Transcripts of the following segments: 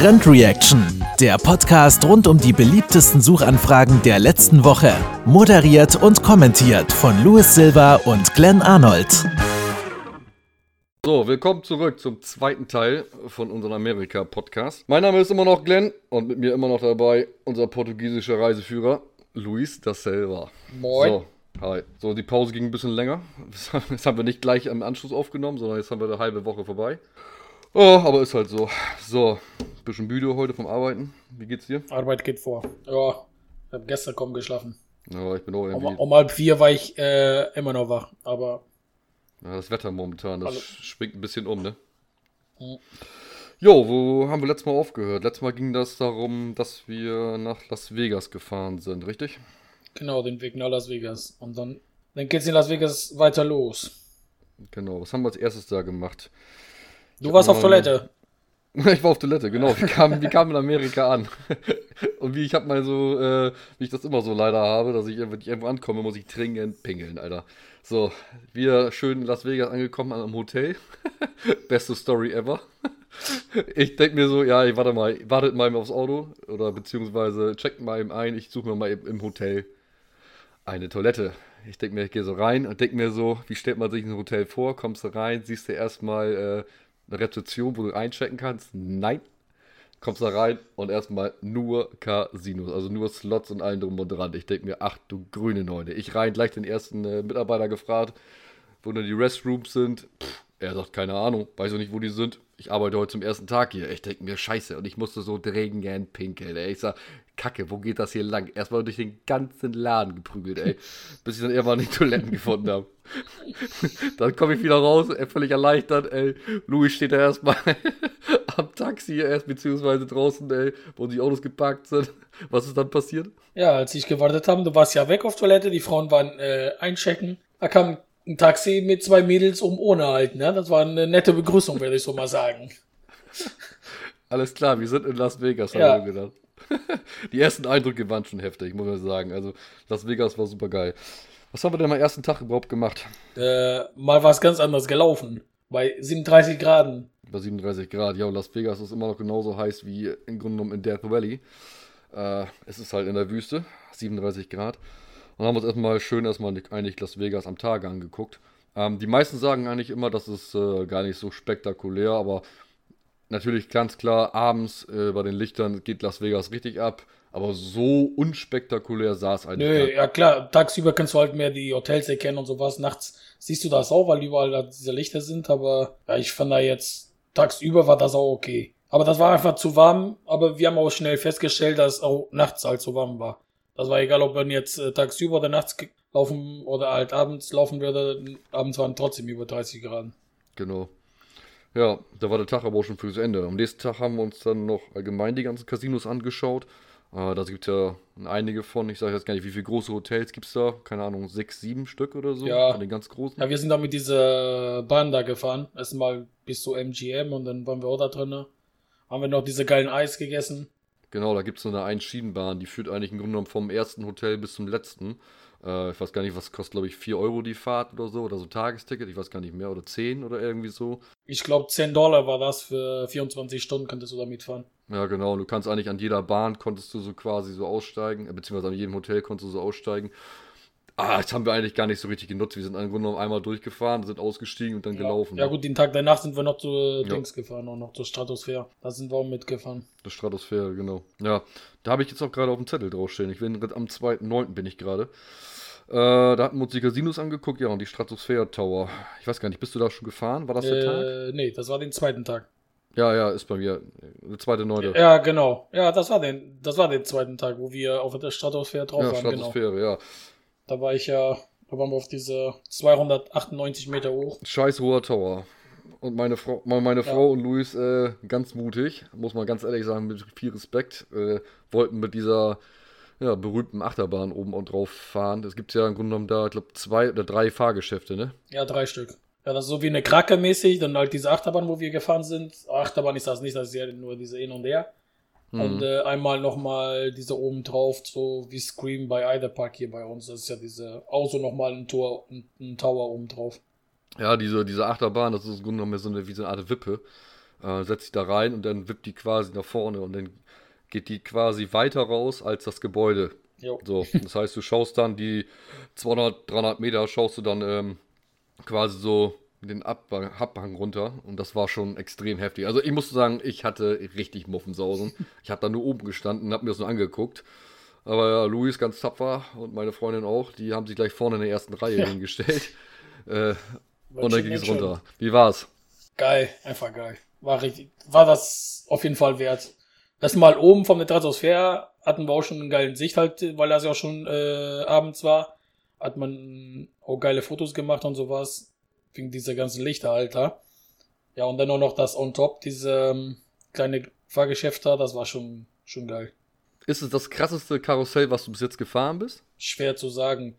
Trend Reaction, der Podcast rund um die beliebtesten Suchanfragen der letzten Woche. Moderiert und kommentiert von Louis Silva und Glenn Arnold. So, willkommen zurück zum zweiten Teil von unserem Amerika-Podcast. Mein Name ist immer noch Glenn und mit mir immer noch dabei unser portugiesischer Reiseführer Luis da Silva. Moin. So, hi. So, die Pause ging ein bisschen länger. Das haben wir nicht gleich im Anschluss aufgenommen, sondern jetzt haben wir eine halbe Woche vorbei. Oh, aber ist halt so. So, bisschen müde heute vom Arbeiten. Wie geht's dir? Arbeit geht vor. Ja, ich habe gestern kaum geschlafen. Ja, ich bin auch Um, irgendwie. um halb vier war ich äh, immer noch wach. Aber Ja, das Wetter momentan, das Hallo. schwingt ein bisschen um, ne? Mhm. Jo, wo haben wir letztes Mal aufgehört? Letztes Mal ging das darum, dass wir nach Las Vegas gefahren sind, richtig? genau, den Weg nach Las Vegas. Und dann, dann geht's in Las Vegas weiter los. Genau, was haben wir als erstes da gemacht? Du warst auf mal- Toilette. Ich war auf Toilette, genau. Wie kam, wie kam in Amerika an? Und wie ich hab mal so, äh, wie ich das immer so leider habe, dass ich, wenn ich irgendwo ankomme, muss ich dringend pingeln, Alter. So, wir schön in Las Vegas angekommen am Hotel. Beste Story ever. Ich denk mir so, ja, ich warte mal, wartet mal aufs Auto oder beziehungsweise checkt mal eben ein, ich suche mir mal im Hotel eine Toilette. Ich denk mir, ich gehe so rein und denk mir so, wie stellt man sich ein Hotel vor? Kommst du rein, siehst du erstmal äh, eine Rezeption, wo du einchecken kannst? Nein. Kommst da rein und erstmal nur Casinos, also nur Slots und allen drum und dran. Ich denk mir, ach du grüne Neune. Ich rein, gleich den ersten äh, Mitarbeiter gefragt, wo denn die Restrooms sind. Pff, er sagt, keine Ahnung, weiß auch nicht, wo die sind. Ich arbeite heute zum ersten Tag hier. Ich denke mir, scheiße. Und ich musste so dringend pinkeln, ey. Ich sag, Kacke, wo geht das hier lang? Erstmal durch den ganzen Laden geprügelt, ey. Bis ich dann irgendwann die Toiletten gefunden habe. dann komme ich wieder raus, ey, völlig erleichtert, ey. Louis steht da erstmal am Taxi erst, beziehungsweise draußen, ey, wo die Autos geparkt sind. Was ist dann passiert? Ja, als ich gewartet habe, du warst ja weg auf Toilette, die Frauen waren äh, einchecken. Da kam ein Taxi mit zwei Mädels um ohne halt, ne? Das war eine nette Begrüßung, würde ich so mal sagen. Alles klar, wir sind in Las Vegas, Ja. haben wir gedacht. Die ersten Eindrücke waren schon heftig, muss man sagen. Also, Las Vegas war super geil. Was haben wir denn am ersten Tag überhaupt gemacht? Äh, mal war es ganz anders gelaufen. Bei 37 Grad. Bei 37 Grad. Ja, und Las Vegas ist immer noch genauso heiß wie im Grunde genommen in Death Valley. Äh, es ist halt in der Wüste, 37 Grad. Und haben uns erstmal schön erstmal eigentlich Las Vegas am Tag angeguckt. Ähm, die meisten sagen eigentlich immer, das ist äh, gar nicht so spektakulär, aber natürlich ganz klar, abends äh, bei den Lichtern geht Las Vegas richtig ab. Aber so unspektakulär sah es eigentlich Nö, ja klar, tagsüber kannst du halt mehr die Hotels erkennen und sowas. Nachts siehst du das auch, weil überall da diese Lichter sind, aber ja, ich fand da jetzt, tagsüber war das auch okay. Aber das war einfach zu warm, aber wir haben auch schnell festgestellt, dass es auch nachts halt zu warm war. Das war egal, ob man jetzt äh, tagsüber oder nachts laufen oder halt abends laufen würde, abends waren trotzdem über 30 Grad. Genau. Ja, da war der Tag aber auch schon zu Ende. Am nächsten Tag haben wir uns dann noch allgemein die ganzen Casinos angeschaut. Äh, da gibt es ja einige von, ich sage jetzt gar nicht, wie viele große Hotels gibt es da? Keine Ahnung, sechs, sieben Stück oder so? Ja. Von den ganz großen. Ja, wir sind da mit dieser Bahn da gefahren. Erstmal bis zu MGM und dann waren wir auch da drin. Haben wir noch diese geilen Eis gegessen. Genau, da gibt es so eine Einschienenbahn, die führt eigentlich im Grunde genommen vom ersten Hotel bis zum letzten. Äh, ich weiß gar nicht, was kostet, glaube ich, 4 Euro die Fahrt oder so, oder so Tagesticket, ich weiß gar nicht mehr, oder 10 oder irgendwie so. Ich glaube, 10 Dollar war das für 24 Stunden, könntest du da mitfahren. Ja, genau. Und du kannst eigentlich an jeder Bahn konntest du so quasi so aussteigen, äh, beziehungsweise an jedem Hotel konntest du so aussteigen. Ah, das haben wir eigentlich gar nicht so richtig genutzt. Wir sind im Grunde genommen einmal durchgefahren, sind ausgestiegen und dann gelaufen. Ja, gut, den Tag danach sind wir noch zu Ja. Dings gefahren, auch noch zur Stratosphäre. Da sind wir auch mitgefahren. Das Stratosphäre, genau. Ja, da habe ich jetzt auch gerade auf dem Zettel draufstehen. Ich bin am 2.9. bin ich gerade. Äh, da hatten wir uns die Casinos angeguckt, ja, und die Stratosphäre Tower. Ich weiß gar nicht, bist du da schon gefahren? War das der Tag? Äh, nee, das war den zweiten Tag. Ja, ja, ist bei mir. Der zweite Neunte. Ja, genau. Ja, das war den, das war den zweiten Tag, wo wir auf der Stratosphäre drauf Ja, waren, genau. Stratosphäre, ja. Da war ich ja, da waren wir auf diese 298 Meter hoch. Scheiß hoher Tower. Und meine Frau, meine meine Ja. Frau und Luis äh, ganz mutig, muss man ganz ehrlich sagen, mit viel Respekt, äh, wollten mit dieser ja, berühmten Achterbahn oben und drauf fahren. Es gibt ja im Grunde genommen da, ich glaube, zwei oder drei Fahrgeschäfte, ne? Ja, drei Stück. Ja, das ist so wie eine Krake mäßig, dann halt diese Achterbahn, wo wir gefahren sind. Achterbahn ist das nicht, das ist ja nur diese Hin und Her. Mhm. Und äh, einmal nochmal diese oben drauf, so wie Scream bei Ida Park hier bei uns. Das ist ja diese, auch so nochmal ein Tor, ein, ein Tower oben drauf. Ja, diese, diese Achterbahn, das ist im Grunde genommen so eine, wie so eine Art Wippe. äh, setzt die da rein und dann wippt die quasi nach vorne und dann geht die quasi weiter raus als das Gebäude. Jo. So, das heißt, du schaust dann die 200, 300 Meter, schaust du dann ähm, quasi so den Abhang, Abhang runter und das war schon extrem heftig. Also ich muss sagen, ich hatte richtig Muffensausen. Ich habe da nur oben gestanden und habe mir das nur angeguckt. Aber ja, Luis ganz tapfer und meine Freundin auch, die haben sich gleich vorne in der ersten Reihe Ja. hingestellt. Äh, und dann ging es runter. Wie war's? Geil, einfach geil. War richtig, war das auf jeden Fall wert. Das Mal oben vom Stratosphäre hatten wir auch schon einen geilen Sicht halt, weil das ja auch schon äh, abends war. Hat man auch geile Fotos gemacht und sowas. Wegen dieser ganzen Lichter, Alter. Ja, und dann auch noch das on top, diese ähm, kleine Fahrgeschäft da, das war schon, schon geil. Ist es das krasseste Karussell, was du bis jetzt gefahren bist? Schwer zu sagen.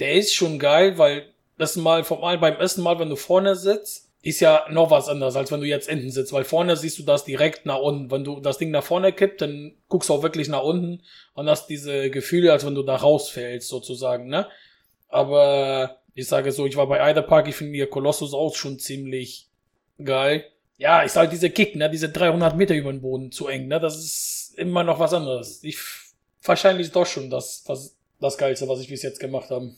Der ist schon geil, weil das Mal, vom Mal, beim ersten Mal, wenn du vorne sitzt, ist ja noch was anderes, als wenn du jetzt hinten sitzt, weil vorne siehst du das direkt nach unten. Wenn du das Ding nach vorne kippt, dann guckst du auch wirklich nach unten und hast diese Gefühle, als wenn du da rausfällst, sozusagen, ne? Aber ich sage so, ich war bei Eider Park, ich finde ihr Kolossus auch schon ziemlich geil. Ja, ist halt diese Kick, ne? Diese 300 Meter über den Boden zu eng, ne? Das ist immer noch was anderes. Ich, wahrscheinlich doch schon das, was, das Geilste, was ich bis jetzt gemacht habe.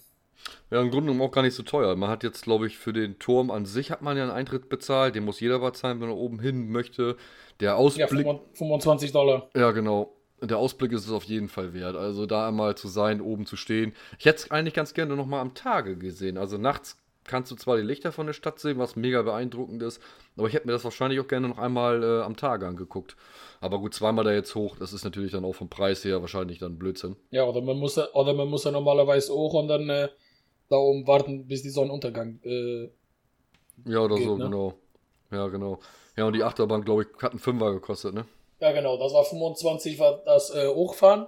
Ja, im Grunde genommen auch gar nicht so teuer. Man hat jetzt, glaube ich, für den Turm an sich hat man ja einen Eintritt bezahlt. Den muss jeder bezahlen, wenn er oben hin möchte. Der Ja, Ausblick, 25 Dollar. ja genau. Der Ausblick ist es auf jeden Fall wert. Also da einmal zu sein, oben zu stehen. Ich hätte es eigentlich ganz gerne nochmal am Tage gesehen. Also nachts kannst du zwar die Lichter von der Stadt sehen, was mega beeindruckend ist, aber ich hätte mir das wahrscheinlich auch gerne noch einmal äh, am Tage angeguckt. Aber gut, zweimal da jetzt hoch, das ist natürlich dann auch vom Preis her wahrscheinlich dann Blödsinn. Ja, oder man muss, oder man muss ja normalerweise auch und dann äh, da oben warten, bis die Sonnenuntergang. Äh, Ja, oder Geht, so, ne? genau. Ja, genau. Ja, und die Achterbahn, glaube ich, hat einen Fünfer gekostet, ne? Ja, genau, das war 25, war das äh, Hochfahren.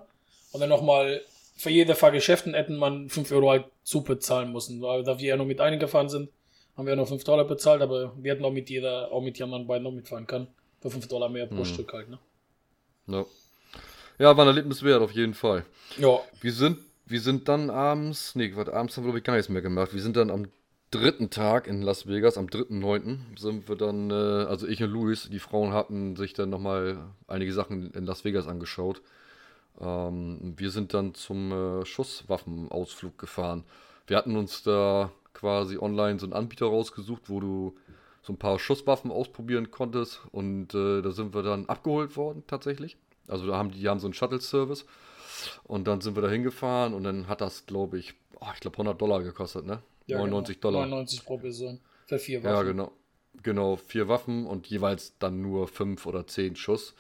Und dann nochmal für jede Fahrgeschäften hätten man 5 Euro halt zu bezahlen müssen. Weil da wir ja nur mit einem gefahren sind, haben wir ja nur 5 Dollar bezahlt, aber wir hätten auch mit jeder, auch mit den anderen beiden noch mitfahren können. Für 5 Dollar mehr pro Mhm. Stück halt, ne? Ja. Ja, war ein Erlebnis wert, auf jeden Fall. Ja, Wir sind, wir sind dann abends, nee, warte, abends haben wir, glaube ich, gar nichts mehr gemacht. Wir sind dann am dritten Tag in Las Vegas, am 3.9. sind wir dann, äh, also ich und Luis, die Frauen hatten sich dann nochmal einige Sachen in Las Vegas angeschaut. Ähm, wir sind dann zum äh, Schusswaffenausflug gefahren. Wir hatten uns da quasi online so einen Anbieter rausgesucht, wo du so ein paar Schusswaffen ausprobieren konntest und äh, da sind wir dann abgeholt worden tatsächlich. Also da haben die, die haben so einen Shuttle-Service und dann sind wir da hingefahren und dann hat das, glaube ich, oh, ich glaube 100 Dollar gekostet, ne? Ja 99 genau. Dollar. 99 pro Person. Für vier Ja, Waffen. genau. Genau, vier Waffen und jeweils dann nur fünf oder zehn Schuss.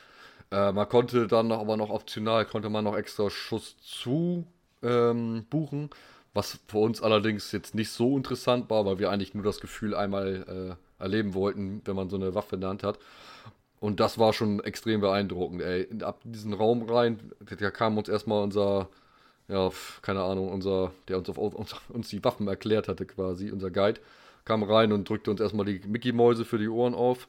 Äh, man konnte dann noch, aber noch optional, konnte man noch extra Schuss zu ähm, buchen, was für uns allerdings jetzt nicht so interessant war, weil wir eigentlich nur das Gefühl einmal äh, erleben wollten, wenn man so eine Waffe in der Hand hat. Und das war schon extrem beeindruckend, ey. Ab diesen Raum rein, da kam uns erstmal unser, ja, keine Ahnung, unser, der uns, auf, uns, uns die Waffen erklärt hatte quasi, unser Guide, kam rein und drückte uns erstmal die Mickey-Mäuse für die Ohren auf.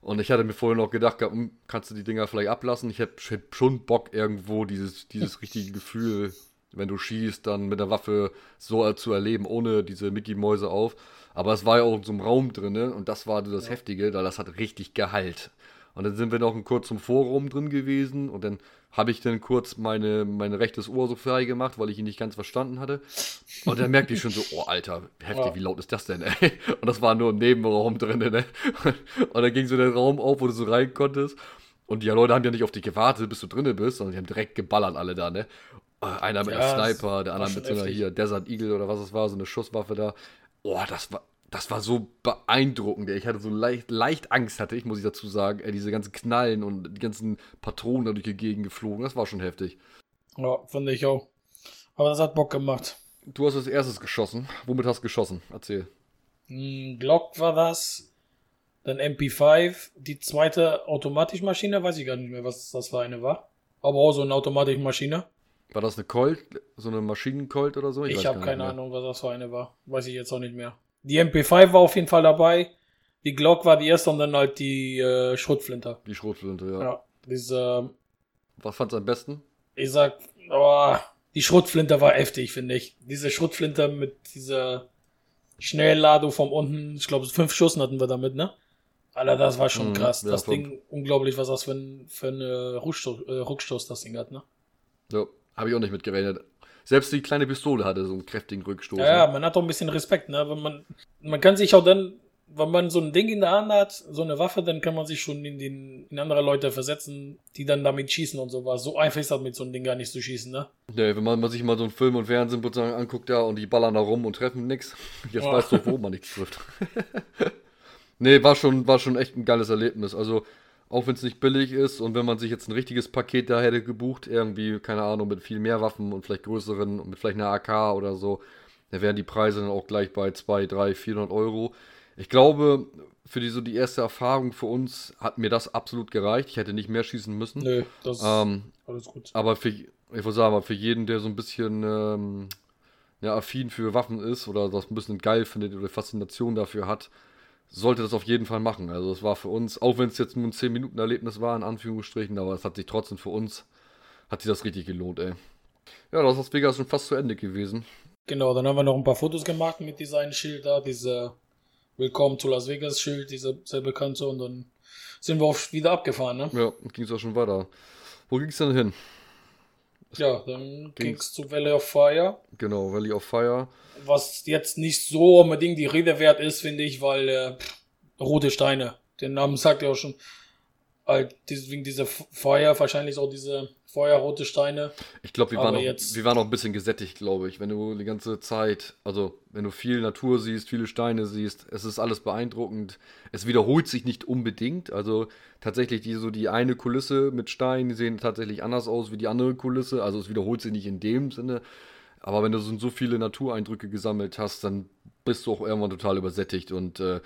Und ich hatte mir vorher noch gedacht, hm, kannst du die Dinger vielleicht ablassen? Ich hätte hätt schon Bock, irgendwo dieses, dieses richtige Gefühl, wenn du schießt, dann mit der Waffe so zu erleben, ohne diese Mickey-Mäuse auf. Aber es war ja auch in so einem Raum drin und das war das Heftige, da das hat richtig geheilt. Und dann sind wir noch in kurzem Forum drin gewesen und dann habe ich dann kurz meine, mein rechtes Ohr so frei gemacht, weil ich ihn nicht ganz verstanden hatte. Und dann merkte ich schon so, oh Alter, heftig, Ja. wie laut ist das denn, ey? Und das war nur im Nebenraum drin, ne? Und dann ging so der Raum auf, wo du so rein konntest. Und die Leute haben ja nicht auf dich gewartet, bis du drinne bist, sondern die haben direkt geballert alle da, ne? Äh, Einer mit Ja, einem Sniper, der andere mit so einer heftig. hier Desert Eagle oder was es war, so eine Schusswaffe da. Oh, das war, das war so beeindruckend. Ich hatte so leicht, leicht Angst, hatte ich, muss ich dazu sagen. Diese ganzen Knallen und die ganzen Patronen da durch die Gegend geflogen. Das war schon heftig. Ja, finde ich auch. Aber das hat Bock gemacht. Du hast als erstes geschossen. Womit hast du geschossen? Erzähl. Ein Glock war das. Dann MP5. Die zweite Automatischmaschine, weiß ich gar nicht mehr, was das für eine war. Aber auch so eine Automatikmaschine. War das eine Colt? So eine Maschinen-Colt oder so? Ich, weiß habe keine mehr. Ahnung, was das für eine war. Weiß ich jetzt auch nicht mehr. Die MP5 war auf jeden Fall dabei. Die Glock war die erste und dann halt die äh, Schrotflinte. Die Schrotflinte, ja. Ja. Diese, Was fandst du am besten? ich sag, oh, die Schrotflinte war heftig, finde ich. Diese Schrotflinte mit dieser Schnellladung von unten. Ich glaube, fünf Schuss hatten wir damit, ne? Alter, das war schon Mhm, krass. ja, das. Ding, unglaublich, was das für ein, für ein äh, Rückstoß, äh, Rückstoß das Ding hat, ne? So, habe ich auch nicht mitgerechnet. Selbst die kleine Pistole hatte so einen kräftigen Rückstoß. Ja, ja, ne? man hat doch ein bisschen Respekt, ne? Wenn man, man kann sich auch dann, wenn man so ein Ding in der Hand hat, so eine Waffe, dann kann man sich schon in, den, in andere Leute versetzen, die dann damit schießen und sowas. So einfach ist das mit so einem Ding gar nicht zu schießen, ne? Nee, wenn man, man sich mal so einen Film und Fernsehen anguckt, ja, und die ballern da rum und treffen nix. Jetzt Ja. weißt du, wo man nichts trifft. nee, war schon, war schon echt ein geiles Erlebnis. Also, auch wenn es nicht billig ist und wenn man sich jetzt ein richtiges Paket da hätte gebucht, irgendwie, keine Ahnung, mit viel mehr Waffen und vielleicht größeren und mit vielleicht einer AK oder so, da wären die Preise dann auch gleich bei 2, 3, 400 Euro. Ich glaube, für die, so die erste Erfahrung für uns hat mir das absolut gereicht. Ich hätte nicht mehr schießen müssen. Nö, das ist Ähm, alles gut. aber für, ich würde sagen, für jeden, der so ein bisschen ähm, ja, affin für Waffen ist oder das ein bisschen geil findet oder Faszination dafür hat, sollte das auf jeden Fall machen. Also es war für uns, auch wenn es jetzt nur ein 10-Minuten-Erlebnis war, in Anführungsstrichen, aber es hat sich trotzdem für uns, hat sich das richtig gelohnt, ey. Ja, das ist Vegas schon fast zu Ende gewesen. Genau, dann haben wir noch ein paar Fotos gemacht mit diesem Schild da, dieser Willkommen to Las Vegas Schild, dieser sehr bekannte, und dann sind wir auch wieder abgefahren, ne? Ja, ging es auch schon weiter. Wo ging es denn hin? Ja, dann ging's zu Valley of Fire, Genau, Valley of Fire. was jetzt nicht so unbedingt die Rede wert ist, finde ich, weil äh, rote Steine, der Name sagt ja auch schon, halt, deswegen diese Feuer, wahrscheinlich auch diese feuerrote Steine. Ich glaube, wir, waren noch- wir waren noch ein bisschen gesättigt, glaube ich. Wenn du die ganze Zeit, also wenn du viel Natur siehst, viele Steine siehst, es ist alles beeindruckend. Es wiederholt sich nicht unbedingt. Also tatsächlich die, so die eine Kulisse mit Steinen, die sehen tatsächlich anders aus wie die andere Kulisse. Also es wiederholt sich nicht in dem Sinne. Aber wenn du so, so viele Natureindrücke gesammelt hast, dann bist du auch irgendwann total übersättigt. Und äh,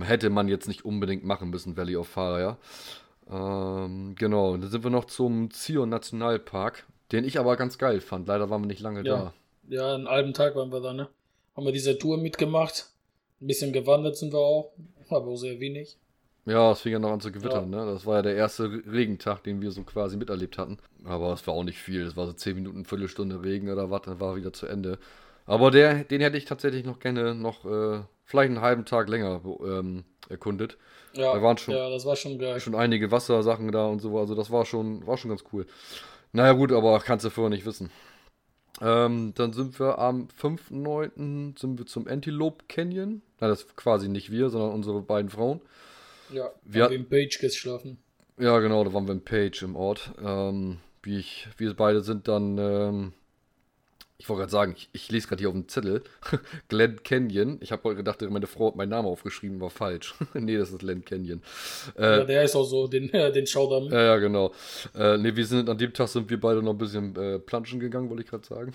hätte man jetzt nicht unbedingt machen müssen, Valley of Fire, ja. Ähm, genau, dann sind wir noch zum Zion Nationalpark, den ich aber ganz geil fand. Leider waren wir nicht lange Ja. Ja, einen halben Tag waren wir da, ne? Haben wir diese Tour mitgemacht. Ein bisschen gewandert sind wir auch, aber auch sehr wenig. da. Ja, es fing ja noch an zu gewittern, Ja. ne? Das war ja der erste Re- Regentag, den wir so quasi miterlebt hatten. Aber es war auch nicht viel. Es war so 10 Minuten, Viertelstunde Regen oder was, dann war wieder zu Ende. Aber der, den hätte ich tatsächlich noch gerne noch äh, vielleicht einen halben Tag länger ähm, erkundet. Ja, Da waren schon- ja, das war schon geil. Schon einige Wassersachen da und so, also das war schon, war schon ganz cool. Naja gut, aber kannst du vorher nicht wissen. Ähm, dann sind wir am 5.9. sind wir zum Antelope Canyon. Na, das ist quasi nicht wir, sondern unsere beiden Frauen. Ja, Wir haben wir im Page geschlafen. Ja, genau, da waren wir in Page im Ort. Ähm, wie ich, wir beide sind dann, ähm, ich wollte gerade sagen, ich, ich lese gerade hier auf dem Zettel, Glen Canyon. Ich habe gedacht, meine Frau hat meinen Namen aufgeschrieben, war falsch. nee, das ist Glen Canyon. Äh, ja, der ist auch so, den, den Schaudamm. Ja, ja, genau. Äh, nee, wir sind an dem Tag sind wir beide noch ein bisschen äh, planschen gegangen, wollte ich gerade sagen.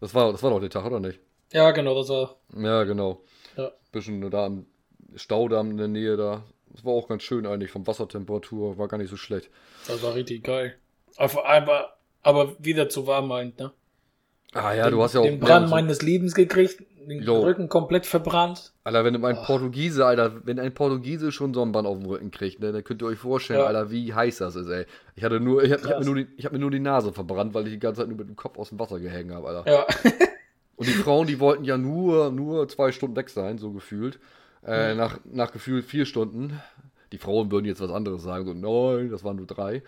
das war, das war doch der Tag, oder nicht? Ja, genau, das war. Ja, genau. Ja. Bisschen da am Staudamm in der Nähe da. Das war auch ganz schön eigentlich, vom Wassertemperatur, war gar nicht so schlecht. Das war richtig geil. Aber, aber, aber wieder zu warm halt, ne? Ah ja, den, du hast ja auch. den Brand so- meines Lebens gekriegt, den Jo. Rücken komplett verbrannt. Alter, wenn ein Oh. Portugiese, Alter, wenn ein Portugiese schon Sonnenbrand auf dem Rücken kriegt, ne, dann könnt ihr euch vorstellen, Ja. Alter, wie heiß das ist, ey. Ich hatte nur, ich hab, ich hab, mir nur die, ich hab mir nur die Nase verbrannt, weil ich die ganze Zeit nur mit dem Kopf aus dem Wasser gehängt habe, Alter. Ja, Und die Frauen, die wollten ja nur, nur zwei Stunden weg sein, so gefühlt. Äh, nach, nach gefühlt vier Stunden. Die Frauen würden jetzt was anderes sagen, so nein, das waren nur drei.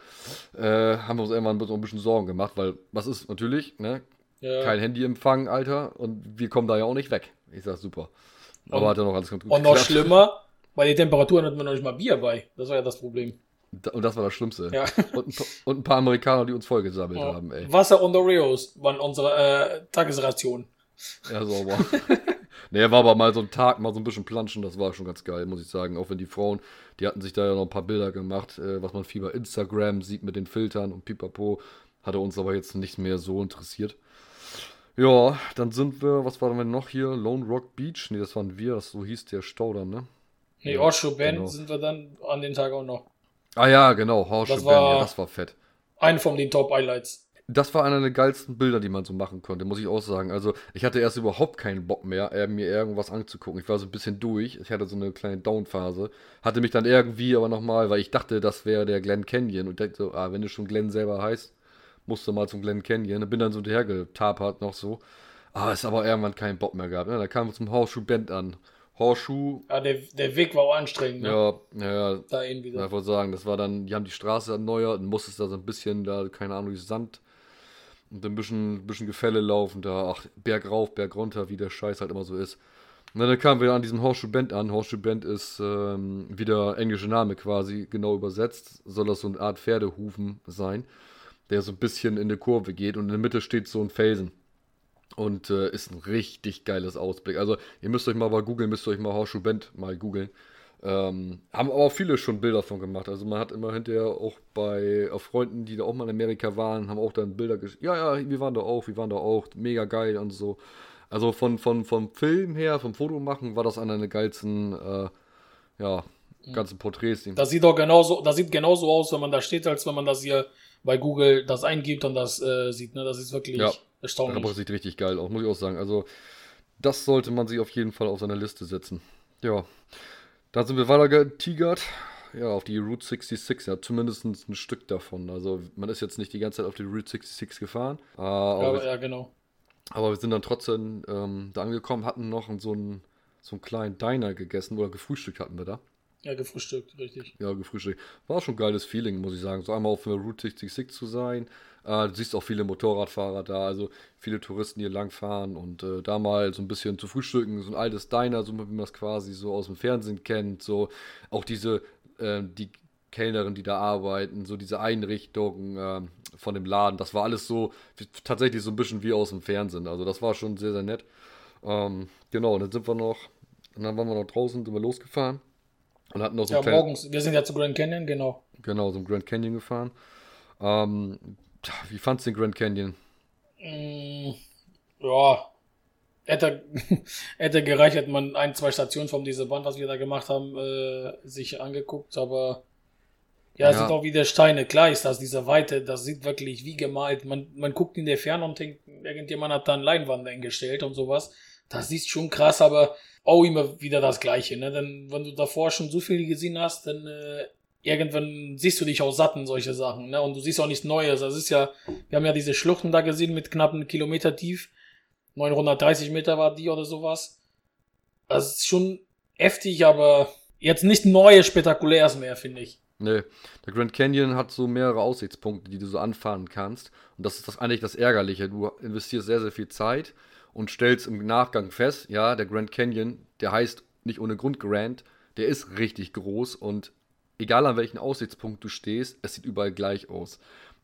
Äh, haben wir uns irgendwann so ein bisschen Sorgen gemacht, weil was ist natürlich, ne? Ja. Kein Handyempfang, Alter, und wir kommen da ja auch nicht weg. Ich sag super. Aber Und- hat ja noch alles ganz gut Und noch geklappt. schlimmer, bei den Temperaturen hatten wir noch nicht mal Bier bei. Das war ja das Problem. Da- Und das war das Schlimmste. Ja. Und, ein paar- und ein paar Amerikaner, die uns vollgesammelt Ja. haben, ey. Wasser und Oreos waren unsere äh, Tagesration. Ja, sauber. nee, war aber mal so ein Tag, mal so ein bisschen planschen, das war schon ganz geil, muss ich sagen. Auch wenn die Frauen, die hatten sich da ja noch ein paar Bilder gemacht, äh, was man viel bei Instagram sieht mit den Filtern und pipapo. Hatte uns aber jetzt nicht mehr so interessiert. Ja, dann sind wir, was waren wir noch hier? Lone Rock Beach? Nee, das waren wir, das so hieß der Staudamm, ne? Nee, Ja, Osho Band genau. sind wir dann an den Tag auch noch. Ah ja, genau, Horseshoe Das Bend, war- ja, das war fett. Ein von den Top-Highlights. Das war einer der geilsten Bilder, die man so machen konnte, muss ich auch sagen. Also, ich hatte erst überhaupt keinen Bock mehr, äh, mir irgendwas anzugucken. Ich war so ein bisschen durch. Ich hatte so eine kleine Down-Phase. Hatte mich dann irgendwie aber nochmal, weil ich dachte, das wäre der Glen Canyon. Und dachte so, ah, wenn du schon Glen selber heißt, musst du mal zum Glen Canyon. Bin dann so hinterhergetapert noch so. Ah, ist aber irgendwann keinen Bock mehr gehabt. Ne? Da kam zum Horseshoe Bend an. Horseshoe. Ja, der, der Weg war auch anstrengend, ne? Ja, ja, ja. Da eben wieder. Ich wollte sagen, das war dann, die haben die Straße erneuert und musstest da so ein bisschen, da, keine Ahnung, Sand und ein bisschen, bisschen Gefälle laufen, da, ach, Berg rauf, Berg runter, wie der Scheiß halt immer so ist. Und dann kamen wir an diesem Horseshoe Bend an. Horseshoe Bend ist ähm, wieder englische Name quasi, genau übersetzt. Soll das so eine Art Pferdehufen sein, der so ein bisschen in die Kurve geht und in der Mitte steht so ein Felsen. Und äh, ist ein richtig geiles Ausblick. Also, ihr müsst euch mal bei googeln, müsst euch mal Horseshoe Bend mal googeln. Ähm, haben aber auch viele schon Bilder von gemacht. Also man hat immer hinterher auch bei auf Freunden, die da auch mal in Amerika waren, haben auch dann Bilder geschickt. Ja, ja, wir waren da auch, wir waren da auch, mega geil und so. Also von, von, vom Film her, vom Fotomachen, war das einer der geilsten, äh, ja, ganzen Porträts. Das sieht doch genauso, das sieht genauso aus, wenn man da steht, als wenn man das hier bei Google das eingibt und das äh, sieht. Ne? Das ist wirklich Ja. erstaunlich. Aber es sieht richtig geil aus, muss ich auch sagen. Also, das sollte man sich auf jeden Fall auf seine Liste setzen. Ja. Dann sind wir weiter getigert. Ja, auf die Route 66, ja, zumindest ein Stück davon. Also, man ist jetzt nicht die ganze Zeit auf die Route 66 gefahren. äh, aber, ja, wir, ja, genau. aber wir sind dann trotzdem ähm, da angekommen, hatten noch so einen, so einen kleinen Diner gegessen oder gefrühstückt hatten wir da. Ja, gefrühstückt, richtig. Ja, gefrühstückt. War schon ein geiles Feeling, muss ich sagen. So einmal auf der Route 66 zu sein. Äh, du siehst auch viele Motorradfahrer da, also viele Touristen, hier langfahren und äh, da mal so ein bisschen zu frühstücken, so ein altes Diner, so wie man das quasi so aus dem Fernsehen kennt. So auch diese, äh, die Kellnerin, die da arbeiten, so diese Einrichtung ähm, von dem Laden, das war alles so tatsächlich so ein bisschen wie aus dem Fernsehen. Also das war schon sehr, sehr nett. Ähm, genau, und dann sind wir noch, und dann waren wir noch draußen, sind wir losgefahren und hatten noch so Ja, ein kleines- morgens. Wir sind ja zu Grand Canyon, genau. Genau, so im Grand Canyon gefahren. Ähm, wie fandst du den Grand Canyon? Mm, ja, hätte, hätte gereicht, hätte man ein, zwei Stationen von dieser Band, was wir da gemacht haben, äh, sich angeguckt, aber ja, es Ja. sind auch wieder Steine. Klar ist das, diese Weite, das sieht wirklich wie gemalt. Man, man guckt in der Ferne und denkt, irgendjemand hat da eine Leinwand eingestellt und sowas. Das ist schon krass, aber auch immer wieder das Gleiche, ne? Denn wenn du davor schon so viel gesehen hast, dann äh, irgendwann siehst du dich auch satt in solche Sachen, ne? Und du siehst auch nichts Neues. Das ist ja, wir haben ja diese Schluchten da gesehen mit knapp einem Kilometer tief. 930 Meter war die oder sowas. Das ist schon heftig, aber jetzt nicht Neues, Spektakuläres mehr, finde ich. Nee, der Grand Canyon hat so mehrere Aussichtspunkte, die du so anfahren kannst. Und das ist das eigentlich das Ärgerliche. Du investierst sehr, sehr viel Zeit und stellst im Nachgang fest, ja, der Grand Canyon, der heißt nicht ohne Grund Grand, der ist richtig groß und egal an welchem Aussichtspunkt du stehst, es sieht überall gleich aus.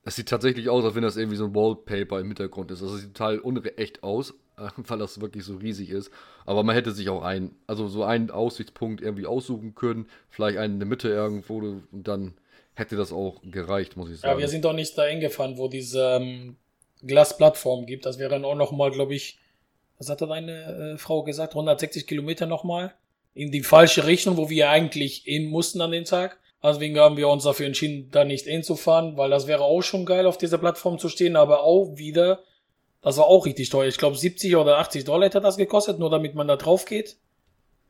Es sieht tatsächlich aus, als wenn das irgendwie so ein Wallpaper im Hintergrund ist. Also es sieht total unecht aus, weil das wirklich so riesig ist. Aber man hätte sich auch einen, also so einen Aussichtspunkt irgendwie aussuchen können, vielleicht einen in der Mitte irgendwo und dann hätte das auch gereicht, muss ich sagen. Ja, wir sind doch nicht da hingefahren, wo diese ähm, Glasplattform gibt. Das wären auch nochmal, glaube ich, was hat da deine äh, Frau gesagt? 160 Kilometer nochmal? In die falsche Richtung, wo wir eigentlich hin mussten an den Tag. Deswegen haben wir uns dafür entschieden, da nicht hinzufahren, weil das wäre auch schon geil, auf dieser Plattform zu stehen, aber auch wieder, das war auch richtig teuer. Ich glaube, 70 oder 80 Dollar hätte das gekostet, nur damit man da drauf geht.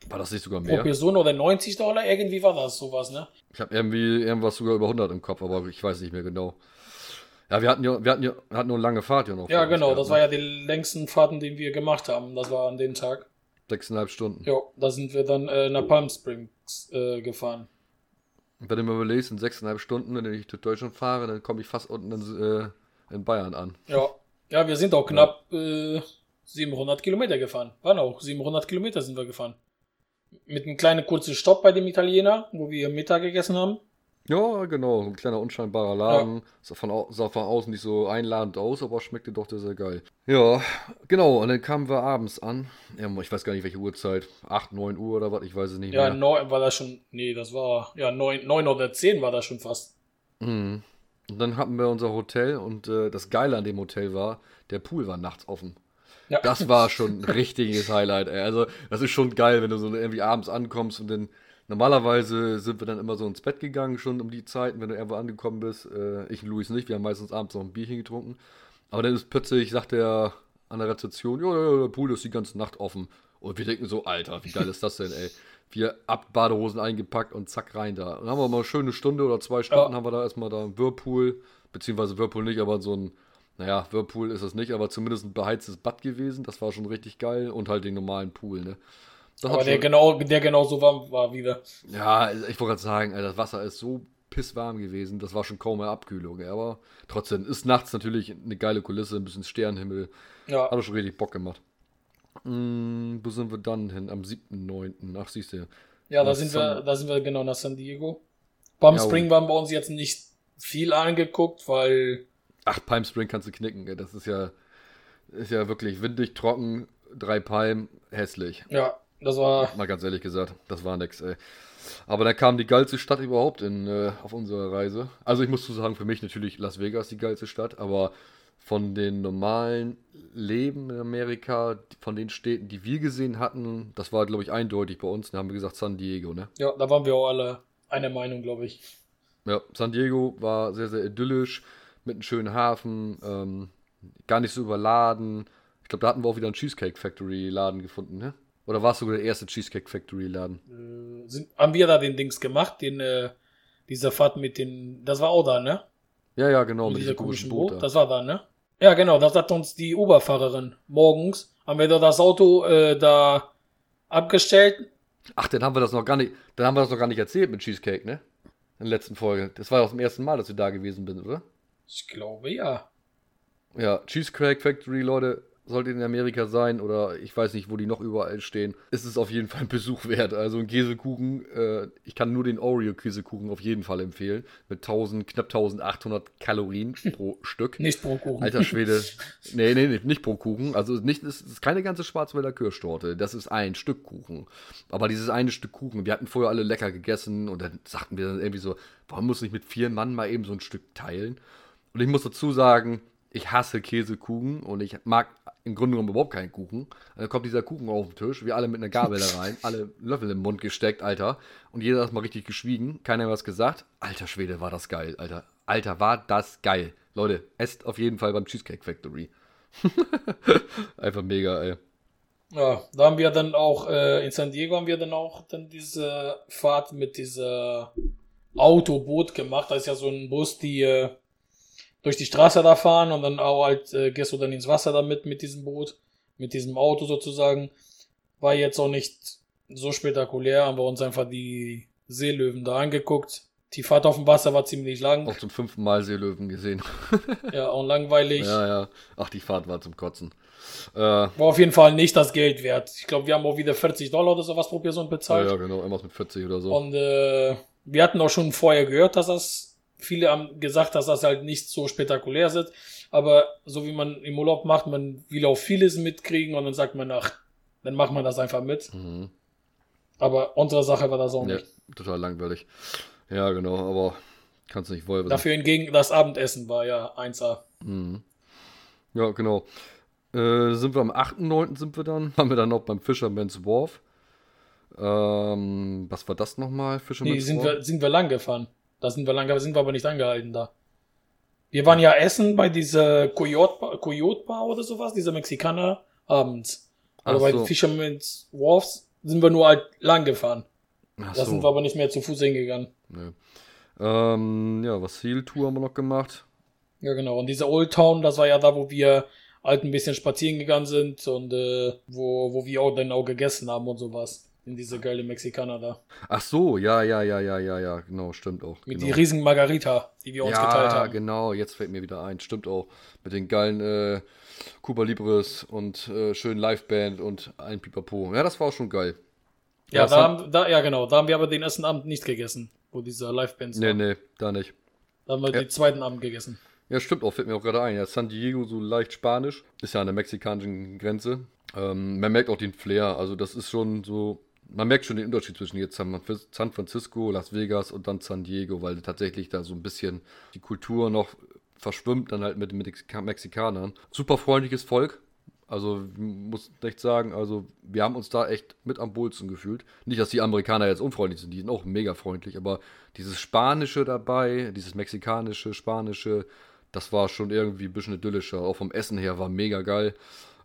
War das nicht sogar Pro mehr? Person oder 90 Dollar, irgendwie war das sowas, ne? Ich habe irgendwie irgendwas sogar über 100 im Kopf, aber ich weiß nicht mehr genau. Ja, wir hatten ja, wir hatten ja, wir hatten nur eine lange Fahrt ja noch. Ja, genau, gehabt, das ne? war ja die längsten Fahrten, die wir gemacht haben. Das war an dem Tag. Sechseinhalb Stunden. Ja, da sind wir dann äh, nach Palm Springs äh, gefahren. Und wenn du mir überlegst, in sechseinhalb Stunden, wenn ich durch Deutschland fahre, dann komme ich fast unten in, äh, in Bayern an. Ja, ja, wir sind auch knapp äh, 700 Kilometer gefahren. Waren auch 700 Kilometer sind wir gefahren. Mit einem kleinen kurzen Stopp bei dem Italiener, wo wir Mittag gegessen haben. Ja, genau, so ein kleiner unscheinbarer Laden. Sah, von, sah von außen nicht so einladend aus, aber schmeckte doch sehr, sehr geil. Ja, genau, und dann kamen wir abends an. Ja, ich weiß gar nicht, welche Uhrzeit. 8, 9 Uhr oder was, ich weiß es nicht Ja, mehr. neun war das schon. Nee, das war. Ja, neun, neun oder zehn war das schon fast. Mhm. Und dann hatten wir unser Hotel und äh, das Geile an dem Hotel war, der Pool war nachts offen. Ja. Das war schon ein richtiges Highlight, ey. Also, das ist schon geil, wenn du so irgendwie abends ankommst und dann. Normalerweise sind wir dann immer so ins Bett gegangen, schon um die Zeiten, wenn du irgendwo angekommen bist. Äh, ich und Luis nicht, wir haben meistens abends noch ein Bierchen getrunken. Aber dann ist plötzlich, sagt der an der Rezeption, ja, der Pool ist die ganze Nacht offen. Und wir denken so, Alter, wie geil ist das denn, ey? Wir ab Badehosen eingepackt und zack rein da. Dann haben wir mal eine schöne Stunde oder zwei Stunden Ja. haben wir da erstmal da im Whirlpool, beziehungsweise Whirlpool nicht, aber so ein, naja, Whirlpool ist es nicht, aber zumindest ein beheiztes Bad gewesen. Das war schon richtig geil und halt den normalen Pool, ne? Das Aber der schon, genau, der genauso warm war wieder. ja, ich wollte gerade sagen, das Wasser ist so pisswarm gewesen, das war schon kaum mehr Abkühlung. Aber trotzdem ist nachts natürlich eine geile Kulisse, ein bisschen Sternenhimmel. Ja, Hat schon richtig Bock gemacht. Mm, wo sind wir dann hin? Am 7.9. Ach, siehst du. ja, da sind San- wir, da sind wir genau nach San Diego. Palm Ja, Spring waren bei uns jetzt nicht viel angeguckt, weil Ach, Palm Spring kannst du knicken. Ey. Das ist ja, ist ja wirklich windig, trocken, drei Palmen, hässlich. ja, das war Mal ganz ehrlich gesagt, das war nix, ey. Aber dann kam die geilste Stadt überhaupt in, äh, auf unserer Reise. Also ich muss zu sagen, für mich natürlich Las Vegas die geilste Stadt, aber von den normalen Leben in Amerika, von den Städten, die wir gesehen hatten, das war, glaube ich, eindeutig bei uns. Da haben wir gesagt San Diego, ne? ja, da waren wir auch alle einer Meinung, glaube ich. Ja, San Diego war sehr, sehr idyllisch, mit einem schönen Hafen, ähm, gar nicht so überladen. Ich glaube, da hatten wir auch wieder einen Cheesecake Factory Laden gefunden, ne? Oder war es sogar der erste Cheesecake Factory Laden? Äh, sind, haben wir da den Dings gemacht, den äh, diese Fahrt mit den, das war auch da, ne? Ja, ja, genau, mit mit dieser diesem komischen Boot. Boot. da. Das war da, ne? Ja, genau, das hat uns die Uberfahrerin morgens, haben wir da das Auto äh, da abgestellt. Ach, dann haben wir das noch gar nicht, dann haben wir das noch gar nicht erzählt mit Cheesecake, ne? In der letzten Folge. Das war doch zum ersten Mal, dass wir da gewesen sind, oder? Ich glaube, ja. Ja, Cheesecake Factory, Leute, sollte in Amerika sein oder ich weiß nicht, wo die noch überall stehen, ist es auf jeden Fall ein Besuch wert. Also ein Käsekuchen, äh, ich kann nur den Oreo-Käsekuchen auf jeden Fall empfehlen. Mit 1000, knapp 1800 Kalorien pro Stück. Nicht pro Kuchen. Alter Schwede. Nee, nee, nee, nicht pro Kuchen. Also nicht, es ist keine ganze Schwarzwälder Kirschtorte. Das ist ein Stück Kuchen. Aber dieses eine Stück Kuchen, wir hatten vorher alle lecker gegessen und dann sagten wir dann irgendwie so, warum muss ich mit vier Mann mal eben so ein Stück teilen? Und ich muss dazu sagen, ich hasse Käsekuchen und ich mag im Grunde genommen überhaupt keinen Kuchen. Und dann kommt dieser Kuchen auf den Tisch, wir alle mit einer Gabel da rein, alle Löffel im Mund gesteckt, Alter. Und jeder hat mal richtig geschwiegen, keiner hat was gesagt. Alter Schwede, war das geil, Alter. Alter, war das geil. Leute, esst auf jeden Fall beim Cheesecake Factory. Einfach mega, ey. Ja, da haben wir dann auch, äh, in San Diego haben wir dann auch dann diese Fahrt mit dieser Autoboot gemacht. Da ist ja so ein Bus, die äh, durch die Straße da fahren und dann auch halt äh, gehst du dann ins Wasser damit mit diesem Boot, mit diesem Auto sozusagen. War jetzt auch nicht so spektakulär, haben wir uns einfach die Seelöwen da angeguckt. Die Fahrt auf dem Wasser war ziemlich lang, Auch zum fünften Mal Seelöwen gesehen. ja, und langweilig. ja, ja. Ach, die Fahrt war zum Kotzen. Äh, War auf jeden Fall nicht das Geld wert. Ich glaube, wir haben auch wieder 40 Dollar oder sowas pro Person ja, bezahlt. ja, genau. Irgendwas mit 40 oder so. Und äh, wir hatten auch schon vorher gehört, dass das, viele haben gesagt, dass das halt nicht so spektakulär ist. Aber so wie man im Urlaub macht, man will auch vieles mitkriegen und dann sagt man, ach, dann macht man das einfach mit. Mhm. Aber unsere Sache war das auch Ja, nicht. total langweilig. Ja, genau, aber kannst nicht wollen. Dafür hingegen das Abendessen war ja 1A. Mhm. Ja, genau. Äh, sind wir am 8.9. sind wir dann. Waren wir dann noch beim Fisherman's Wharf. Ähm, was war das nochmal? Fisherman's Nee, sind Wharf? wir, sind wir lang gefahren. Da sind wir lang, sind wir aber nicht angehalten da. Wir waren ja essen bei dieser Coyote Coyote Bar oder sowas, dieser Mexikaner abends. Aber bei so. Fisherman's Wharfs sind wir nur halt lang gefahren. Ach Da so. sind wir aber nicht mehr zu Fuß hingegangen. Nee. Ähm, ja, was Seal Tour haben wir noch gemacht. Ja, genau. Und diese Old Town, das war ja da, wo wir halt ein bisschen spazieren gegangen sind und äh, wo, wo wir auch dann auch gegessen haben und sowas. In diese geile Mexikaner da. Ach so, ja, ja, ja, ja, ja, ja, genau, stimmt auch. Mit genau. die riesigen Margarita, die wir uns ja, geteilt haben. genau, jetzt fällt mir wieder ein. Stimmt auch. Mit den geilen äh, Cuba Libres und äh, schönen Liveband und ein Pipapo. Ja, das war auch schon geil. Ja, da haben, da, ja, genau. Da haben wir aber den ersten Abend nicht gegessen, wo dieser Live-Band Nee, war. nee, da nicht. Da haben wir Ja. den zweiten Abend gegessen. Ja, stimmt auch, fällt mir auch gerade ein. Ja, San Diego so leicht spanisch. Ist ja an der mexikanischen Grenze. Ähm, man merkt auch den Flair. Also, das ist schon so. Man merkt schon den Unterschied zwischen jetzt San Francisco, Las Vegas und dann San Diego, weil tatsächlich da so ein bisschen die Kultur noch verschwimmt, dann halt mit den Mexika Mexikanern. Super freundliches Volk. Also, muss echt sagen, also, wir haben uns da echt mit am wohlsten gefühlt. Nicht, dass die Amerikaner jetzt unfreundlich sind, die sind auch mega freundlich, aber dieses Spanische dabei, dieses Mexikanische, Spanische, das war schon irgendwie ein bisschen idyllischer. Auch vom Essen her war mega geil.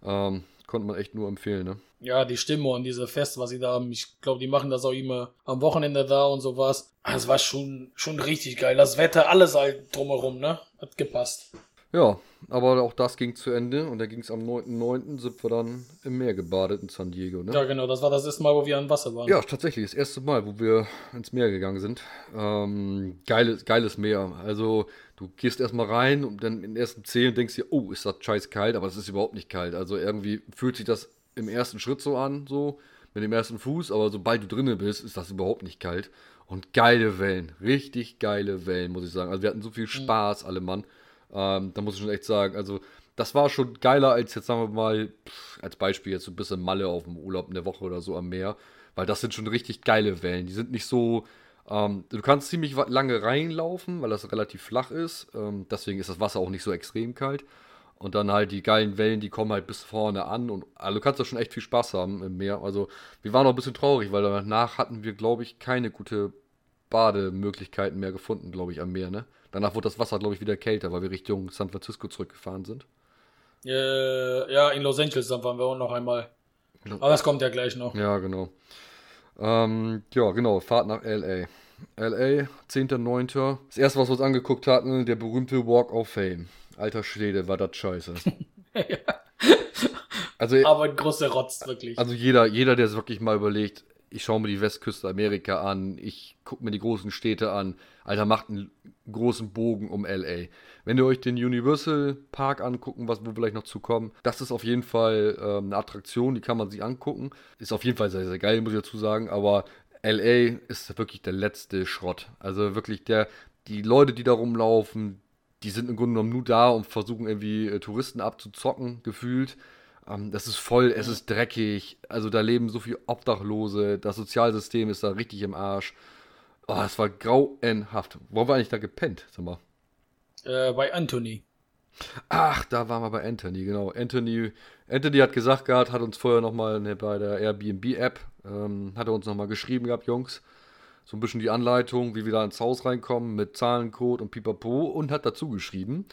Ähm, konnte man echt nur empfehlen, ne? Ja, die Stimme und diese Fest, was sie da haben. Ich glaube, die machen das auch immer am Wochenende da und sowas. Das war schon, schon richtig geil. Das Wetter, alles halt drumherum, ne? Hat gepasst. Ja, aber auch das ging zu Ende und da ging es am 9.9. sind wir dann im Meer gebadet in San Diego. Ne? Ja, genau, das war das erste Mal, wo wir an Wasser waren. Ja, tatsächlich, das erste Mal, wo wir ins Meer gegangen sind. Ähm, geiles, geiles Meer. Also, du gehst erstmal rein und dann in den ersten Zehn denkst dir, oh, ist das scheiß kalt, aber es ist überhaupt nicht kalt. Also, irgendwie fühlt sich das im ersten Schritt so an, so mit dem ersten Fuß, aber sobald du drinnen bist, ist das überhaupt nicht kalt. Und geile Wellen, richtig geile Wellen, muss ich sagen. Also, wir hatten so viel Spaß, alle Mann. Ähm, da muss ich schon echt sagen, also das war schon geiler als jetzt, sagen wir mal, als Beispiel jetzt so ein bisschen Malle auf dem Urlaub in der Woche oder so am Meer, weil das sind schon richtig geile Wellen. Die sind nicht so, ähm, du kannst ziemlich lange reinlaufen, weil das relativ flach ist. Ähm, deswegen ist das Wasser auch nicht so extrem kalt. Und dann halt die geilen Wellen, die kommen halt bis vorne an. Und also du kannst da schon echt viel Spaß haben im Meer. Also wir waren auch ein bisschen traurig, weil danach hatten wir, glaube ich, keine gute Bademöglichkeiten mehr gefunden, glaube ich, am Meer, ne? Danach wurde das Wasser, glaube ich, wieder kälter, weil wir Richtung San Francisco zurückgefahren sind. Äh, ja, in Los Angeles dann waren wir auch noch einmal. Aber das kommt ja gleich noch. Ja, genau. Ähm, ja, genau, Fahrt nach L.A. L.A., 10.9. Das erste, was wir uns angeguckt hatten, der berühmte Walk of Fame. Alter Schwede, war das scheiße. ja. Also, Aber ein großer Rotz, wirklich. also jeder, jeder, der es wirklich mal überlegt, ich schaue mir die Westküste Amerika an, ich gucke mir die großen Städte an, Alter, macht einen großen Bogen um LA. Wenn ihr euch den Universal Park angucken, was wir vielleicht noch zukommen, das ist auf jeden Fall ähm, eine Attraktion, die kann man sich angucken. Ist auf jeden Fall sehr, sehr geil, muss ich dazu sagen, aber LA ist wirklich der letzte Schrott. Also wirklich der, die Leute, die da rumlaufen, die sind im Grunde genommen nur da und versuchen irgendwie äh, Touristen abzuzocken, gefühlt. Ähm, das ist voll, es ist dreckig. Also da leben so viele Obdachlose. Das Sozialsystem ist da richtig im Arsch. Oh, es war grauenhaft. Wo war eigentlich da gepennt? Sag mal. Äh, bei Anthony. Ach, da waren wir bei Anthony, genau. Anthony, Anthony hat gesagt gehabt, hat uns vorher nochmal ne, bei der Airbnb-App, ähm, hat er uns nochmal geschrieben gehabt, Jungs. So ein bisschen die Anleitung, wie wir da ins Haus reinkommen mit Zahlencode und Pipapo und hat dazu geschrieben,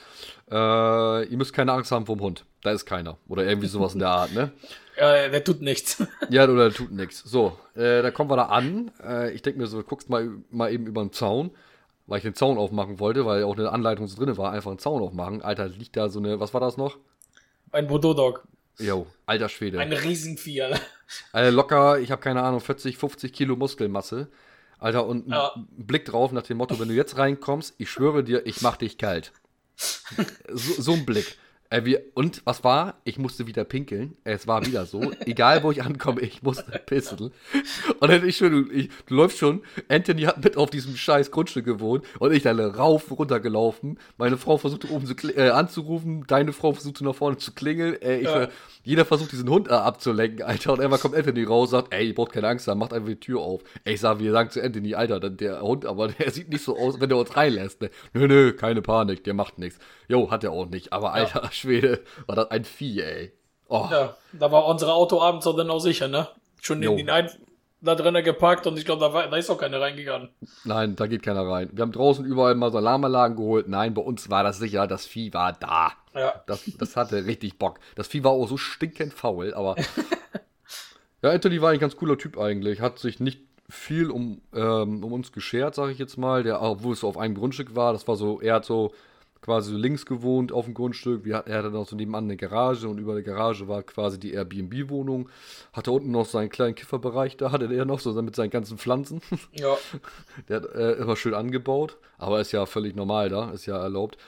äh, ihr müsst keine Angst haben vom Hund. Da ist keiner. Oder irgendwie sowas in der Art, ne? Ja, der tut nichts. Ja, oder der tut nichts. So, äh, da kommen wir da an. Äh, ich denke mir so, guckst mal, mal eben über den Zaun, weil ich den Zaun aufmachen wollte, weil auch eine Anleitung so drin war, einfach einen Zaun aufmachen. Alter, liegt da so eine, was war das noch? Ein Bordeaux-Dog. Jo, alter Schwede. Ein Riesenvieh, Alter. Alter, locker, ich habe keine Ahnung, 40, 50 Kilo Muskelmasse. Alter, und ein Ja. Blick drauf nach dem Motto, wenn du jetzt reinkommst, ich schwöre dir, ich mach dich kalt. So, so ein Blick. Äh, und was war? Ich musste wieder pinkeln. Es war wieder so. Egal, wo ich ankomme, ich musste pissen. Und dann ich schon, du, ich, du läufst schon. Anthony hat mit auf diesem scheiß Grundstück gewohnt und ich dann rauf, runter gelaufen. Meine Frau versuchte oben zu, äh, anzurufen. Deine Frau versuchte nach vorne zu klingeln. Äh, ich, Ja. jeder versucht diesen Hund äh, abzulenken, Alter. Und irgendwann kommt Anthony raus und sagt, ey, ihr braucht keine Angst haben, macht einfach die Tür auf. Ey, ich sag, wir sagen zu Anthony, Alter, dann der Hund, aber der sieht nicht so aus, wenn er uns reinlässt. Ne? Nö, nö, keine Panik, der macht nichts. Jo, hat er auch nicht. Aber alter Schwede, war das ein Vieh, ey. Oh, Ja, da war unser Auto abends auch dann auch sicher, ne? Schon in den ein da drinnen geparkt und ich glaube, da, war- da ist auch keiner reingegangen. nein, da geht keiner rein. Wir haben draußen überall mal so Alarmanlagen geholt. Nein, bei uns war das sicher, das Vieh war da. Ja. Das, das hatte richtig Bock. Das Vieh war auch so stinkend faul, aber. ja, Anthony war ein ganz cooler Typ eigentlich. Hat sich nicht viel um, ähm, um uns geschert, sage ich jetzt mal. Der, obwohl es so auf einem Grundstück war. Das war so, er hat so quasi so links gewohnt auf dem Grundstück. Wir, er hatte noch so nebenan eine Garage und über der Garage war quasi die Airbnb-Wohnung. Hatte unten noch seinen kleinen Kifferbereich, da hatte er noch so mit seinen ganzen Pflanzen. Ja. Der hat äh, immer schön angebaut, aber ist ja völlig normal da, ist ja erlaubt.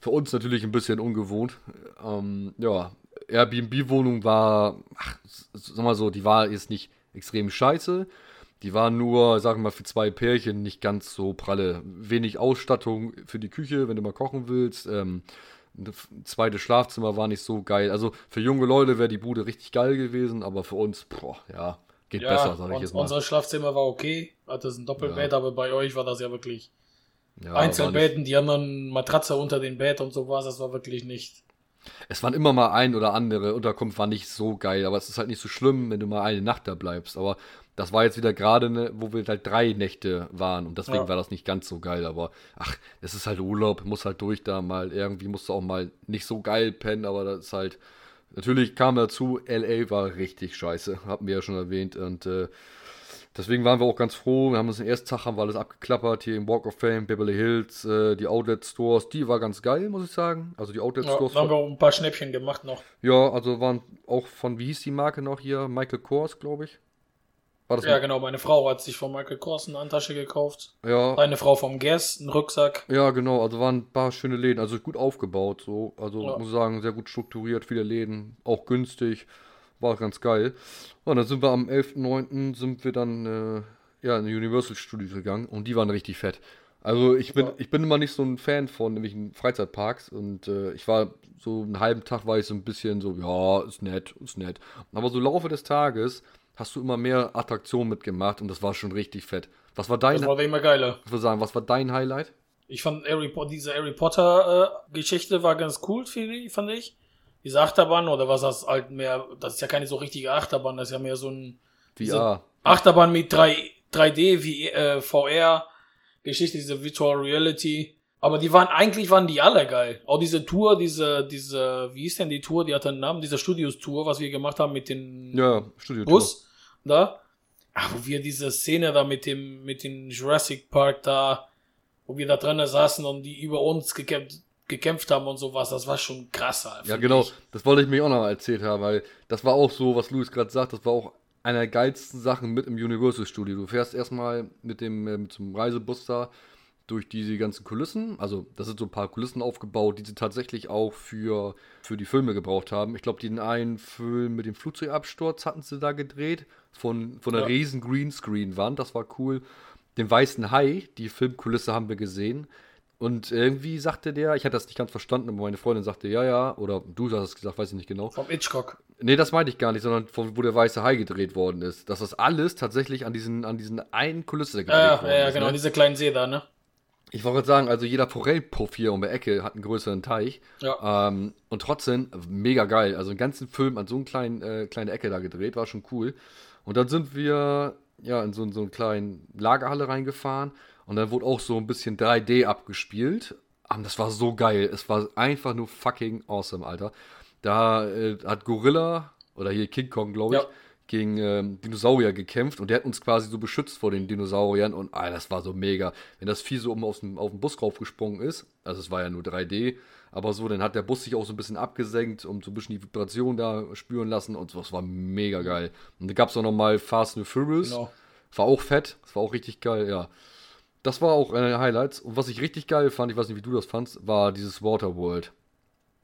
Für uns natürlich ein bisschen ungewohnt. Ähm, ja, Airbnb-Wohnung war, ach, sag mal so, die war jetzt nicht extrem scheiße. Die war nur, sagen wir mal, für zwei Pärchen nicht ganz so pralle. Wenig Ausstattung für die Küche, wenn du mal kochen willst. Ähm, zweites Schlafzimmer war nicht so geil. Also für junge Leute wäre die Bude richtig geil gewesen, aber für uns, boah, ja, geht ja, besser, sag ich jetzt mal. unser Schlafzimmer war okay. Hat das ein Doppelbett, aber bei euch war das ja wirklich Ja, Einzelbetten, die anderen Matratze unter dem Bett und sowas. Das war wirklich nicht. Es waren immer mal ein oder andere Unterkunft war nicht so geil, aber es ist halt nicht so schlimm, wenn du mal eine Nacht da bleibst. Aber das war jetzt wieder gerade, ne, wo wir halt drei Nächte waren und deswegen Ja. war das nicht ganz so geil. Aber ach, es ist halt Urlaub, muss halt durch da mal. Irgendwie musst du auch mal nicht so geil pennen, aber das ist halt. Natürlich kam dazu, LA war richtig scheiße, hatten wir ja schon erwähnt. Und äh, deswegen waren wir auch ganz froh. Wir haben uns den ersten Tag haben wir alles abgeklappert, hier im Walk of Fame, Beverly Hills, äh, die Outlet Stores, die war ganz geil, muss ich sagen. Also die Outlet Ja, Stores. da haben wir auch ein paar Schnäppchen gemacht noch. ja, also waren auch von, wie hieß die Marke noch hier? Michael Kors, glaube ich. War das Ja, genau. Meine Frau hat sich von Michael Kors eine Handtasche gekauft. ja, Eine Frau vom Guess, einen Rucksack. Ja, genau, also waren ein paar schöne Läden, also gut aufgebaut, so, also Ja. muss ich sagen, sehr gut strukturiert, viele Läden, auch günstig, war ganz geil. Und dann sind wir am 11.09. sind wir dann äh, ja, in Universal Studios gegangen und die waren richtig fett. Also ich bin, Ja. ich bin immer nicht so ein Fan von nämlich Freizeitparks und äh, ich war so einen halben Tag war ich so ein bisschen so, ja, ist nett, ist nett. Aber so im Laufe des Tages hast du immer mehr Attraktionen mitgemacht und das war schon richtig fett. Was war dein, Das war immer geiler. ich würde sagen, was war dein Highlight? Ich fand Harry, Po- diese Harry Potter-Geschichte war ganz cool, fand ich. Diese Achterbahn, oder was das halt mehr, das ist ja keine so richtige Achterbahn, das ist ja mehr so ein VR. Achterbahn mit 3, 3D, wie äh, VR, Geschichte, diese Virtual Reality. Aber die waren, eigentlich waren die alle geil. Auch diese Tour, diese, diese, wie ist denn die Tour, die hat einen Namen, diese Studios-Tour, was wir gemacht haben mit den Ja, Studio Bus da. Ach, wo wir diese Szene da mit dem, mit dem Jurassic Park da, wo wir da drinnen saßen und die über uns gekämpft, gekämpft haben und sowas, das war schon krass. Ja, genau. ich. Das wollte ich mir auch noch erzählt haben, weil das war auch so, was Luis gerade sagt, das war auch einer der geilsten Sachen mit im Universal Studio. Du fährst erstmal mit dem äh, einem Reisebus da durch diese ganzen Kulissen. Also, das sind so ein paar Kulissen aufgebaut, die sie tatsächlich auch für, für die Filme gebraucht haben. Ich glaube, den einen Film mit dem Flugzeugabsturz hatten sie da gedreht. Von, von einer Ja. riesen Greenscreen-Wand. Das war cool. Den Weißen Hai, die Filmkulisse haben wir gesehen. Und irgendwie sagte der, ich hatte das nicht ganz verstanden, aber meine Freundin sagte, ja, ja, oder du hast es gesagt, weiß ich nicht genau. Vom Hitchcock. Nee, das meinte ich gar nicht, sondern von, wo der weiße Hai gedreht worden ist. Dass das alles tatsächlich an diesen, an diesen einen Kulisse gedreht Ja, worden ja, ja, ist. genau, ne? diese kleinen See da, ne? Ich wollte gerade sagen, also jeder Forellpuff hier um die Ecke hat einen größeren Teich. Ja. Ähm, und trotzdem mega geil. Also einen ganzen Film an so einer kleinen, äh, kleine Ecke da gedreht, war schon cool. Und dann sind wir ja in so, so eine kleine Lagerhalle reingefahren und dann wurde auch so ein bisschen 3D abgespielt. Und das war so geil. Es war einfach nur fucking awesome, Alter. Da äh, hat Gorilla oder hier King Kong, glaube ich, Ja. gegen ähm, Dinosaurier gekämpft und der hat uns quasi so beschützt vor den Dinosauriern und ah, das war so mega. Wenn das Vieh so oben auf den Bus raufgesprungen ist, also es war ja nur 3D, aber so, dann hat der Bus sich auch so ein bisschen abgesenkt und so ein bisschen die Vibration da spüren lassen und so, das war mega geil. Und da gab es auch nochmal Fast and Furious, Genau. war auch fett, das war auch richtig geil, ja. Das war auch eine der Highlights und was ich richtig geil fand, ich weiß nicht, wie du das fandst, war dieses Waterworld.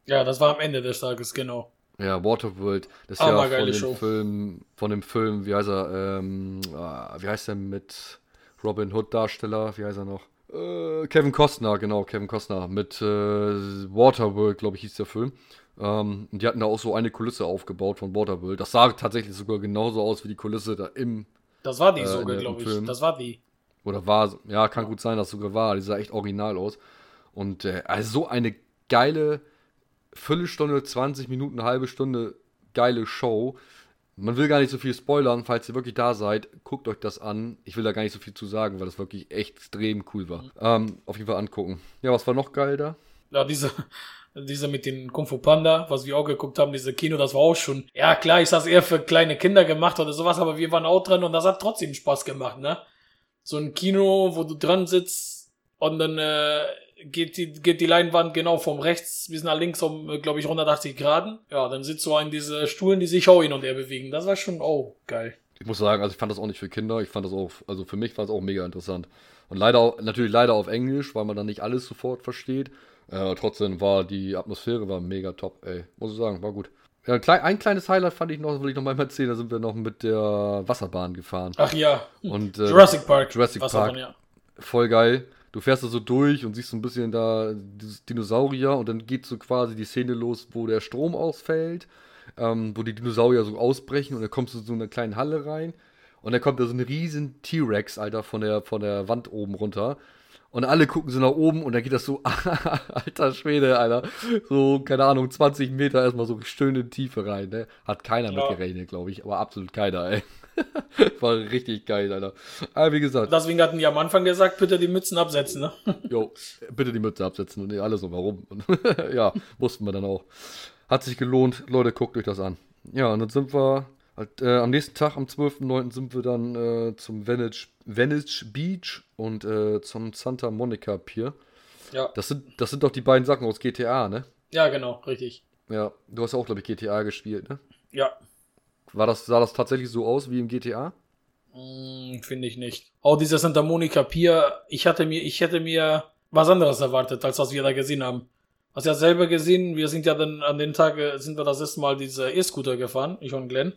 Ja, das war am Ende des Tages, genau. Ja, Waterworld. Das ist ja von dem Show. Film, von dem Film, wie heißt er, ähm, ah, wie heißt er mit Robin Hood Darsteller, wie heißt er noch? Äh, Kevin Costner, genau, Kevin Costner mit äh, Waterworld, glaube ich, hieß der Film. Ähm, und die hatten da auch so eine Kulisse aufgebaut von Waterworld. Das sah tatsächlich sogar genauso aus wie die Kulisse da im, Das war die Äh, sogar, glaube ich. Film. Das war die. oder war, ja, kann gut sein, dass es sogar war. Die sah echt original aus. Und äh, also so eine geile Viertelstunde, 20 Minuten, eine halbe Stunde geile Show. Man will gar nicht so viel spoilern, falls ihr wirklich da seid, guckt euch das an. Ich will da gar nicht so viel zu sagen, weil das wirklich extrem cool war. Ähm, auf jeden Fall angucken. Ja, was war noch geil da? Ja, diese, diese mit den Kung Fu Panda, was wir auch geguckt haben, diese Kino, das war auch schon. Ja, klar, ist das eher für kleine Kinder gemacht oder sowas, aber wir waren auch drin und das hat trotzdem Spaß gemacht, ne? So ein Kino, wo du dran sitzt und dann äh, geht, die, geht die Leinwand genau vom rechts bis nach links um, glaube ich, 180 Grad. Ja, dann sitzt du in diese Stuhlen, die sich auch hin und her bewegen. Das war schon, oh, geil. Ich muss sagen, also ich fand das auch nicht für Kinder. Ich fand das auch, also für mich war es auch mega interessant. Und leider, natürlich leider auf Englisch, weil man dann nicht alles sofort versteht. Äh, trotzdem war die Atmosphäre war mega top, ey. Muss ich sagen, war gut. Ja, ein, klein, ein kleines Highlight fand ich noch, das will ich noch mal erzählen. Da sind wir noch mit der Wasserbahn gefahren. Ach ja, Und äh, Jurassic Park. Jurassic Park. ja. voll geil. Du fährst da so durch und siehst so ein bisschen da Dinosaurier und dann geht so quasi die Szene los, wo der Strom ausfällt, ähm, wo die Dinosaurier so ausbrechen und dann kommst du in so eine kleine Halle rein und dann kommt da so ein riesen T-Rex, Alter, von der, von der Wand oben runter. Und alle gucken so nach oben und dann geht das so, alter Schwede, Alter. So, keine Ahnung, 20 Meter erstmal so schön in die Tiefe rein, ne? Hat keiner Ja. mit gerechnet, glaube ich, aber absolut keiner, ey. War richtig geil, Alter. Aber wie gesagt, Deswegen hatten die am Anfang gesagt, bitte die Mützen absetzen, ne? Jo, bitte die Mütze absetzen und alles so, warum? Und ja, mussten wir dann auch. Hat sich gelohnt, Leute, guckt euch das an. Ja, und dann sind wir Halt, äh, am nächsten Tag, am 12.09. sind wir dann äh, zum Venice, Venice Beach und äh, zum Santa Monica Pier. Ja. Das sind, das sind doch die beiden Sachen aus GTA, ne? Ja, genau, richtig. Ja, du hast auch, glaube ich, GTA gespielt, ne? Ja. War das, sah das tatsächlich so aus wie im GTA? Hm, Finde ich nicht. Auch dieser Santa Monica Pier, ich hatte mir, ich hätte mir was anderes erwartet, als was wir da gesehen haben. Hast ja selber gesehen, wir sind ja dann an den Tag, sind wir das erste Mal diese E-Scooter gefahren, ich und Glenn.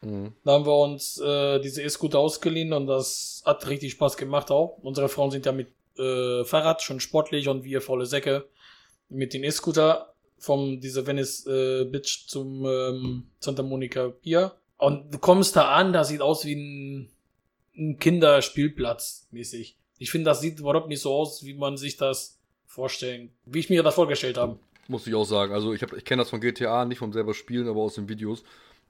Mhm. Da haben wir uns äh, diese E-Scooter ausgeliehen und das hat richtig Spaß gemacht auch. Unsere Frauen sind ja mit äh, Fahrrad schon sportlich und wir faule Säcke mit den E-Scooter vom diese Venice äh, Beach zum ähm, Santa Monica Pier. Und du kommst da an, das sieht aus wie ein, ein Kinderspielplatz mäßig. Ich finde, das sieht überhaupt nicht so aus, wie man sich das vorstellen, wie ich mir das vorgestellt habe. Muss ich auch sagen. Also ich, hab- ich kenne das von GTA, nicht vom selber Spielen, aber aus den Videos.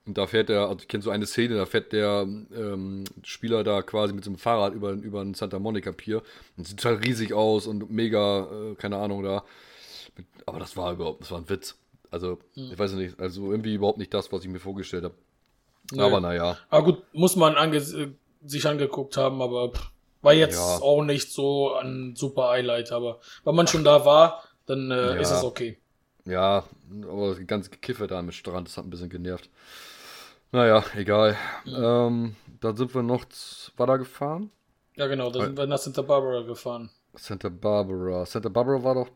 Und da fährt der, also ich kenne so eine Szene, da fährt der ähm, Spieler da quasi mit so einem Fahrrad über, über den Santa Monica Pier. Und sieht halt riesig aus und mega, äh, keine Ahnung, da. Aber das war überhaupt, das war ein Witz. Also, ich weiß nicht, also irgendwie überhaupt nicht das, was ich mir vorgestellt habe. Nö. Aber naja. Aber gut, muss man ange äh, sich angeguckt haben, aber war jetzt Ja. auch nicht so ein super Highlight. Aber wenn man schon da war, dann äh, Ja. ist es okay. Ja, aber das ganze Gekiffe da mit Strand, das hat ein bisschen genervt. Naja, egal. Ähm, dann sind wir noch z- weiter gefahren. Ja, genau, da sind wir nach Santa Barbara gefahren. Santa Barbara. Santa Barbara war doch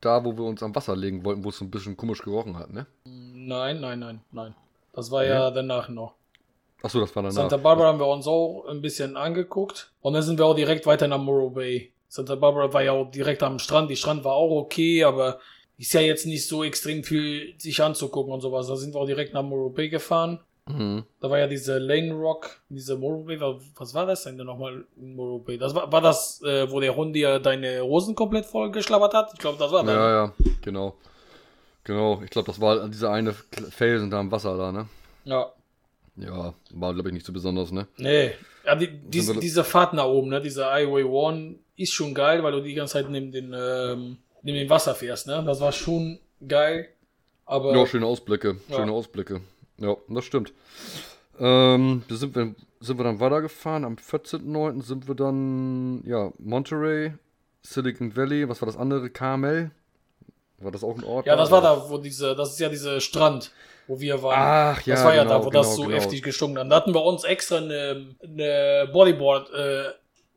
da, wo wir uns am Wasser legen wollten, wo es so ein bisschen komisch gerochen hat, ne? Nein, nein, nein, nein. Das war ja danach noch. Achso, das war danach. Santa Barbara haben wir uns auch ein bisschen angeguckt. Und dann sind wir auch direkt weiter nach Morro Bay. Santa Barbara war ja auch direkt am Strand. Die Strand war auch okay, aber ist ja jetzt nicht so extrem viel sich anzugucken und sowas. Da sind wir auch direkt nach Morro Bay gefahren. Mhm. Da war ja diese Lane Rock, diese Morro Bay. wa- Was war das denn nochmal in Morro Bay? Das war, war das, äh, wo der Hund dir deine Hosen komplett voll geschlabbert hat? Ich glaube, das war das. Ja, ja, genau. Genau, ich glaube, das war dieser eine Felsen da am Wasser da, ne? ja. Ja, war, glaube ich, nicht so besonders, ne? Nee. Ja, die, diese, diese Fahrt nach oben, ne, diese Highway One ist schon geil, weil du die ganze Zeit neben den, ähm, neben dem Wasser fährst, ne? Das war schon geil. Aber Ja, schöne Ausblicke, Ja. schöne Ausblicke. Ja, das stimmt. Ähm, da sind wir, sind wir dann weitergefahren. Am 14.09. sind wir dann, ja, Monterey, Silicon Valley, was war das andere? Carmel? War das auch ein Ort? ja, das war da, wo diese, das ist ja dieser Strand, wo wir waren. Ach, ja, das war ja genau, da, wo das genau, so genau. heftig gestunken hat. Da hatten wir uns extra eine, eine Bodyboard, äh,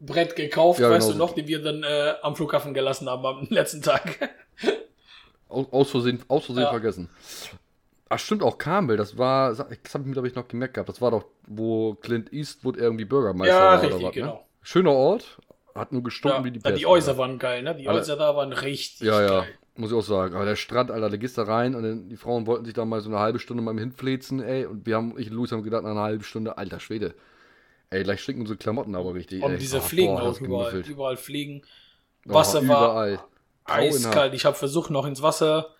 Brett gekauft, Ja, weißt genau du noch, die wir dann äh, am Flughafen gelassen haben am letzten Tag. Aus, aus Versehen, aus Versehen Ja. vergessen. Ach, stimmt auch, Carmel, das war, das habe ich mir, glaube ich, noch gemerkt gehabt. Das war doch, wo Clint Eastwood irgendwie Bürgermeister ja, war richtig, oder was, genau. ne? Schöner Ort, hat nur gestunken Ja, wie die ja, Pest. die Häuser waren geil, ne? Die Alle- Häuser da waren richtig Ja, ja, geil. muss ich auch sagen. Aber der Strand, Alter, da gehst du rein und dann, die Frauen wollten sich da mal so eine halbe Stunde mal hinfläzen, ey. Und wir haben, ich und Luis haben gedacht, nach einer halben Stunde, alter Schwede. Ey, gleich stinken unsere Klamotten aber richtig. Und ey. diese Ah, Fliegen boah, auch überall. Überall Fliegen. Oh, Wasser war überall. Grauenhaft. eiskalt. Ich habe versucht, noch ins Wasser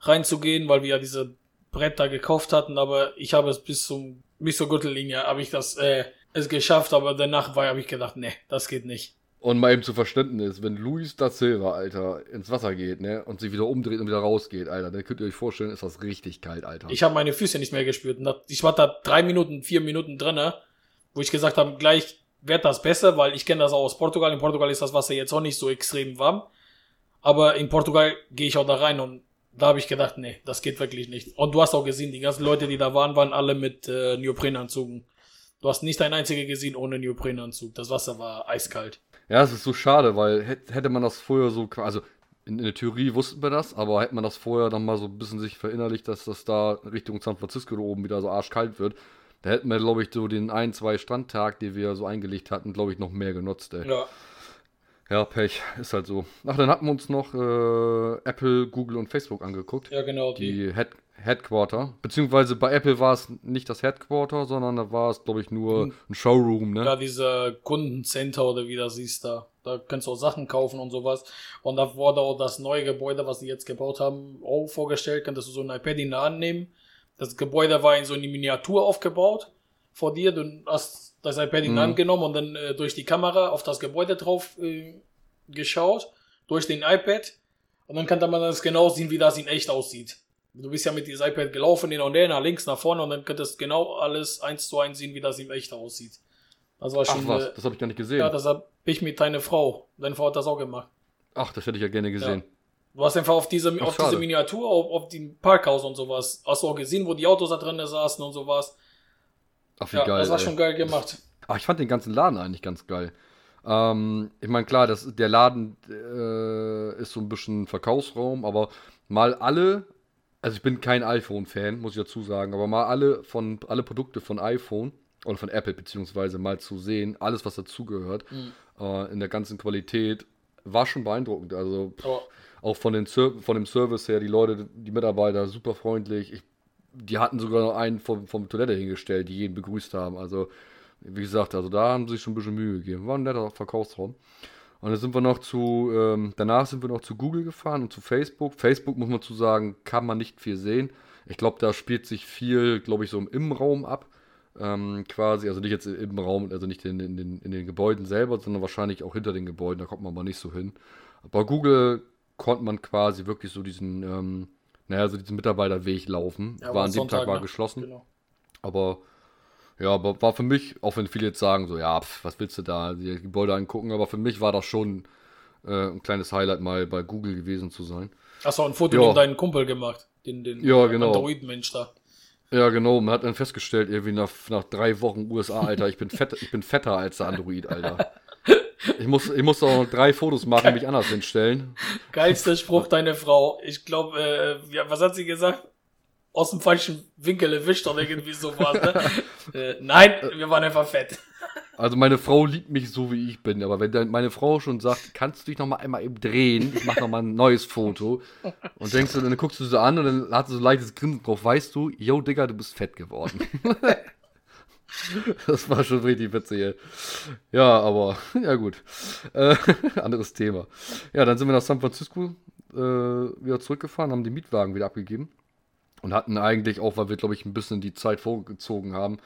reinzugehen, weil wir ja diese Bretter gekauft hatten, aber ich habe es bis zum bis zur Gürtellinie habe ich das äh, es geschafft, aber danach war habe ich gedacht, nee, das geht nicht. Und mal eben zu Verständnis, wenn Luis da Silva, Alter, ins Wasser geht, ne, und sich wieder umdreht und wieder rausgeht, Alter, dann könnt ihr euch vorstellen, ist das richtig kalt, Alter. Ich habe meine Füße nicht mehr gespürt. Ich war da drei Minuten, vier Minuten drinne, wo ich gesagt habe, gleich wird das besser, weil ich kenne das auch aus Portugal. In Portugal ist das Wasser jetzt auch nicht so extrem warm. Aber in Portugal gehe ich auch da rein und da habe ich gedacht, nee, das geht wirklich nicht. Und du hast auch gesehen, die ganzen Leute, die da waren, waren alle mit äh, Neoprenanzügen. Du hast nicht ein einziger gesehen ohne Neoprenanzug. Das Wasser war eiskalt. Ja, es ist so schade, weil hätt- hätte man das vorher so, also in, der Theorie wussten wir das, aber hätte man das vorher dann mal so ein bisschen sich verinnerlicht, dass das da Richtung San Francisco da oben wieder so arschkalt wird, da hätten wir, glaube ich, so den ein, zwei Strandtag, die wir so eingelegt hatten, glaube ich, noch mehr genutzt, ey. Ja. Ja, Pech, ist halt so. Ach, dann hatten wir uns noch äh, Apple, Google und Facebook angeguckt. Ja, genau. Die, Die Head Headquarter. Beziehungsweise bei Apple war es nicht das Headquarter, sondern da war es, glaube ich, nur Hm. ein Showroom, ne? Ja, diese Kundencenter oder wie das hieß da. Da kannst du auch Sachen kaufen und sowas. Und da wurde auch das neue Gebäude, was sie jetzt gebaut haben, auch vorgestellt. Könntest du so ein iPad in der Hand nehmen. Das Gebäude war in so eine Miniatur aufgebaut vor dir. Du hast das iPad in die Mhm. Hand genommen und dann äh, durch die Kamera auf das Gebäude drauf äh, geschaut. Durch den iPad. Und dann kann man das genau sehen, wie das in echt aussieht. Du bist ja mit diesem iPad gelaufen, hin und her, nach links, nach vorne und dann könntest du genau alles eins zu eins sehen, wie das im echt aussieht. Das war schon. Ach was, äh, das habe ich gar nicht gesehen. ja, das hab ich mit deiner Frau. Deine Frau hat das auch gemacht. Ach, das hätte ich ja gerne gesehen. Du hast einfach auf diese, Ach, auf diese. Miniatur, auf, auf dem Parkhaus und sowas, hast du auch gesehen, wo die Autos da drin saßen und sowas. Ach, wie Ja, geil. das war ey. schon geil gemacht. Ach, ich fand den ganzen Laden eigentlich ganz geil. Ähm, ich meine, klar, das, der Laden äh, ist so ein bisschen Verkaufsraum, aber mal alle, also ich bin kein iPhone-Fan, muss ich dazu sagen, aber mal alle von alle Produkte von iPhone oder von Apple beziehungsweise mal zu sehen, alles was dazugehört, Mhm. äh, in der ganzen Qualität, war schon beeindruckend. Also pff, Aber auch von, den von dem Service her, die Leute, die Mitarbeiter, super freundlich. Ich, die hatten sogar noch einen vom, vom Toilette hingestellt, die jeden begrüßt haben. Also, wie gesagt, also da haben sie sich schon ein bisschen Mühe gegeben. War ein netter Verkaufsraum. Und dann sind wir noch zu, ähm, danach sind wir noch zu Google gefahren und zu Facebook. Facebook, muss man zu sagen, kann man nicht viel sehen. Ich glaube, da spielt sich viel, glaube ich, so im Innenraum ab. Ähm, quasi, also nicht jetzt im Raum, also nicht in, in, den, in den Gebäuden selber, sondern wahrscheinlich auch hinter den Gebäuden, da kommt man aber nicht so hin. Bei Google konnte man quasi wirklich so diesen, ähm, naja, so diesen Mitarbeiterweg laufen. Ja, war an dem Tag war ne? geschlossen. Genau. Aber ja, aber war für mich, auch wenn viele jetzt sagen, so, ja, pf, was willst du da, die Gebäude angucken, aber für mich war das schon äh, ein kleines Highlight, mal bei Google gewesen zu sein. Hast du auch ein Foto Ja. mit deinem Kumpel gemacht? Den, den Ja, genau. Android-Mensch da. Ja, genau, man hat dann festgestellt, irgendwie nach, nach drei Wochen USA, Alter, ich bin, fett, ich bin fetter als der Android, Alter. Ich muss, ich muss auch noch drei Fotos machen, mich anders hinstellen. Geilster Spruch deine Frau. Ich glaube, äh, ja, was hat sie gesagt? Aus dem falschen Winkel erwischt oder irgendwie sowas. Ne? äh, nein, wir waren einfach fett. Also meine Frau liebt mich so, wie ich bin, aber wenn dann meine Frau schon sagt, kannst du dich noch mal einmal eben drehen, ich mach noch mal ein neues Foto und denkst du, dann guckst du sie an und dann hat sie so ein leichtes Grinsen drauf, weißt du, yo Digga, du bist fett geworden. das war schon richtig witzig, ey. Ja, aber, ja gut. Äh, anderes Thema. Ja, dann sind wir nach San Francisco äh, wieder zurückgefahren, haben die Mietwagen wieder abgegeben und hatten eigentlich auch, weil wir, glaube ich, ein bisschen die Zeit vorgezogen haben,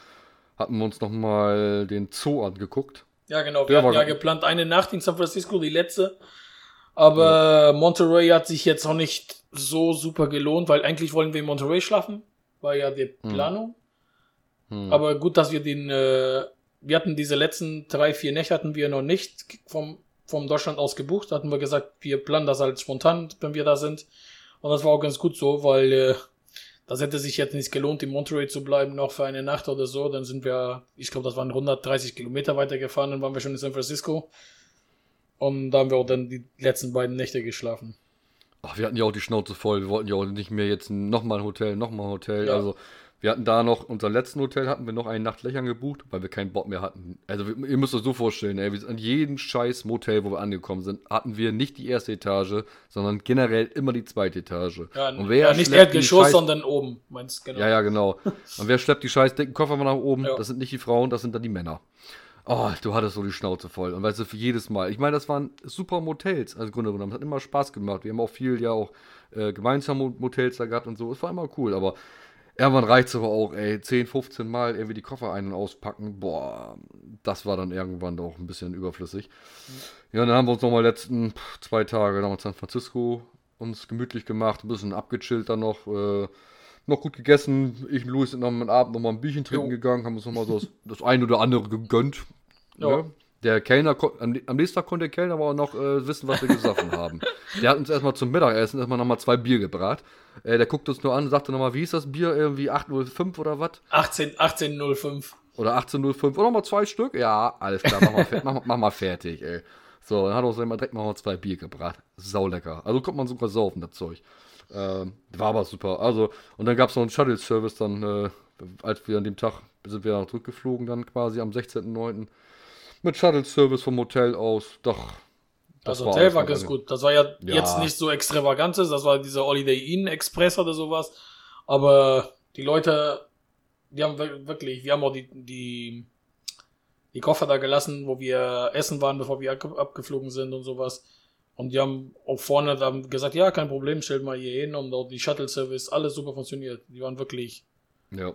hatten wir uns noch mal den Zoo angeguckt. Ja, genau. Der Wir hatten war ja geplant, eine Nacht in San Francisco, die letzte. Aber Monterey hat sich jetzt auch nicht so super gelohnt, weil eigentlich wollen wir in Monterey schlafen. War ja die Planung. Hm. Aber gut, dass wir den, äh, wir hatten diese letzten drei, vier Nächte hatten wir noch nicht vom, vom Deutschland aus gebucht. Da hatten wir gesagt, wir planen das halt spontan, wenn wir da sind. Und das war auch ganz gut so, weil äh, das hätte sich jetzt nicht gelohnt, in Monterey zu bleiben, noch für eine Nacht oder so. Dann sind wir, ich glaube, das waren 130 Kilometer weitergefahren, dann waren wir schon in San Francisco. Und da haben wir auch dann die letzten beiden Nächte geschlafen. Ach, wir hatten ja auch die Schnauze voll. Wir wollten ja auch nicht mehr jetzt nochmal ein Hotel, nochmal ein Hotel. Ja. Also, wir hatten da noch, unser letzten Hotel hatten wir noch einen Nacht Lächern gebucht, weil wir keinen Bock mehr hatten. Also, ihr müsst euch so vorstellen, ey, wir an jedem scheiß Motel, wo wir angekommen sind, hatten wir nicht die erste Etage, sondern generell immer die zweite Etage. Ja, Und wer ja nicht Erdgeschoss, scheiß- sondern oben, meinst genau. Ja, ja, genau. Und wer schleppt die scheiß dicken Koffer mal nach oben? Ja. Das sind nicht die Frauen, das sind dann die Männer. Oh, du hattest so die Schnauze voll. Und weißt du, für jedes Mal. Ich meine, das waren super Motels, also Grunde genommen. Es hat immer Spaß gemacht. Wir haben auch viel ja auch äh, gemeinsam Mo- Motels da gehabt und so. Es war immer cool, aber irgendwann reicht es aber auch, ey, 10, 15 Mal irgendwie die Koffer ein- und auspacken. Boah, das war dann irgendwann doch ein bisschen überflüssig. Ja, dann haben wir uns nochmal letzten zwei Tage noch in San Francisco uns gemütlich gemacht, ein bisschen abgechillt dann noch. Äh, noch gut gegessen. Ich und Louis sind am Abend noch mal ein Bierchen trinken Jo. gegangen, haben uns noch mal so das, das ein oder andere gegönnt. Ja. Ne? Der Kellner, am, nächsten Tag konnte der Kellner aber auch noch äh, wissen, was wir gesoffen haben. Der hat uns erstmal zum Mittagessen erstmal nochmal zwei Bier gebracht. Äh, der guckt uns nur an, sagte nochmal, wie hieß das Bier? Irgendwie 805 oder was? 18, 1805. Oder 1805. Oder nochmal zwei Stück? Ja, alles klar, mach mal, mach, mach mal fertig, ey. So, dann hat er uns direkt mal zwei Bier gebracht. Saulecker. Also kommt man sogar saufen, das Zeug. Ähm, war aber super. Also, und dann gab es noch einen Shuttle-Service dann, äh, als wir an dem Tag sind wir dann zurückgeflogen, dann quasi am 16.09. Mit Shuttle-Service vom Hotel aus. Doch. Das, war Hotel war ganz gut. Das war ja, Ja. jetzt nicht so extravagantes, das war dieser Holiday Inn Express oder sowas. Aber die Leute, die haben wir- wirklich, wir haben auch die, die, die Koffer da gelassen, wo wir essen waren, bevor wir ab- abgeflogen sind und sowas. Und die haben auch vorne dann gesagt, ja, kein Problem, stellt mal hier hin und auch die Shuttle-Service, alles super funktioniert. Die waren wirklich, Ja.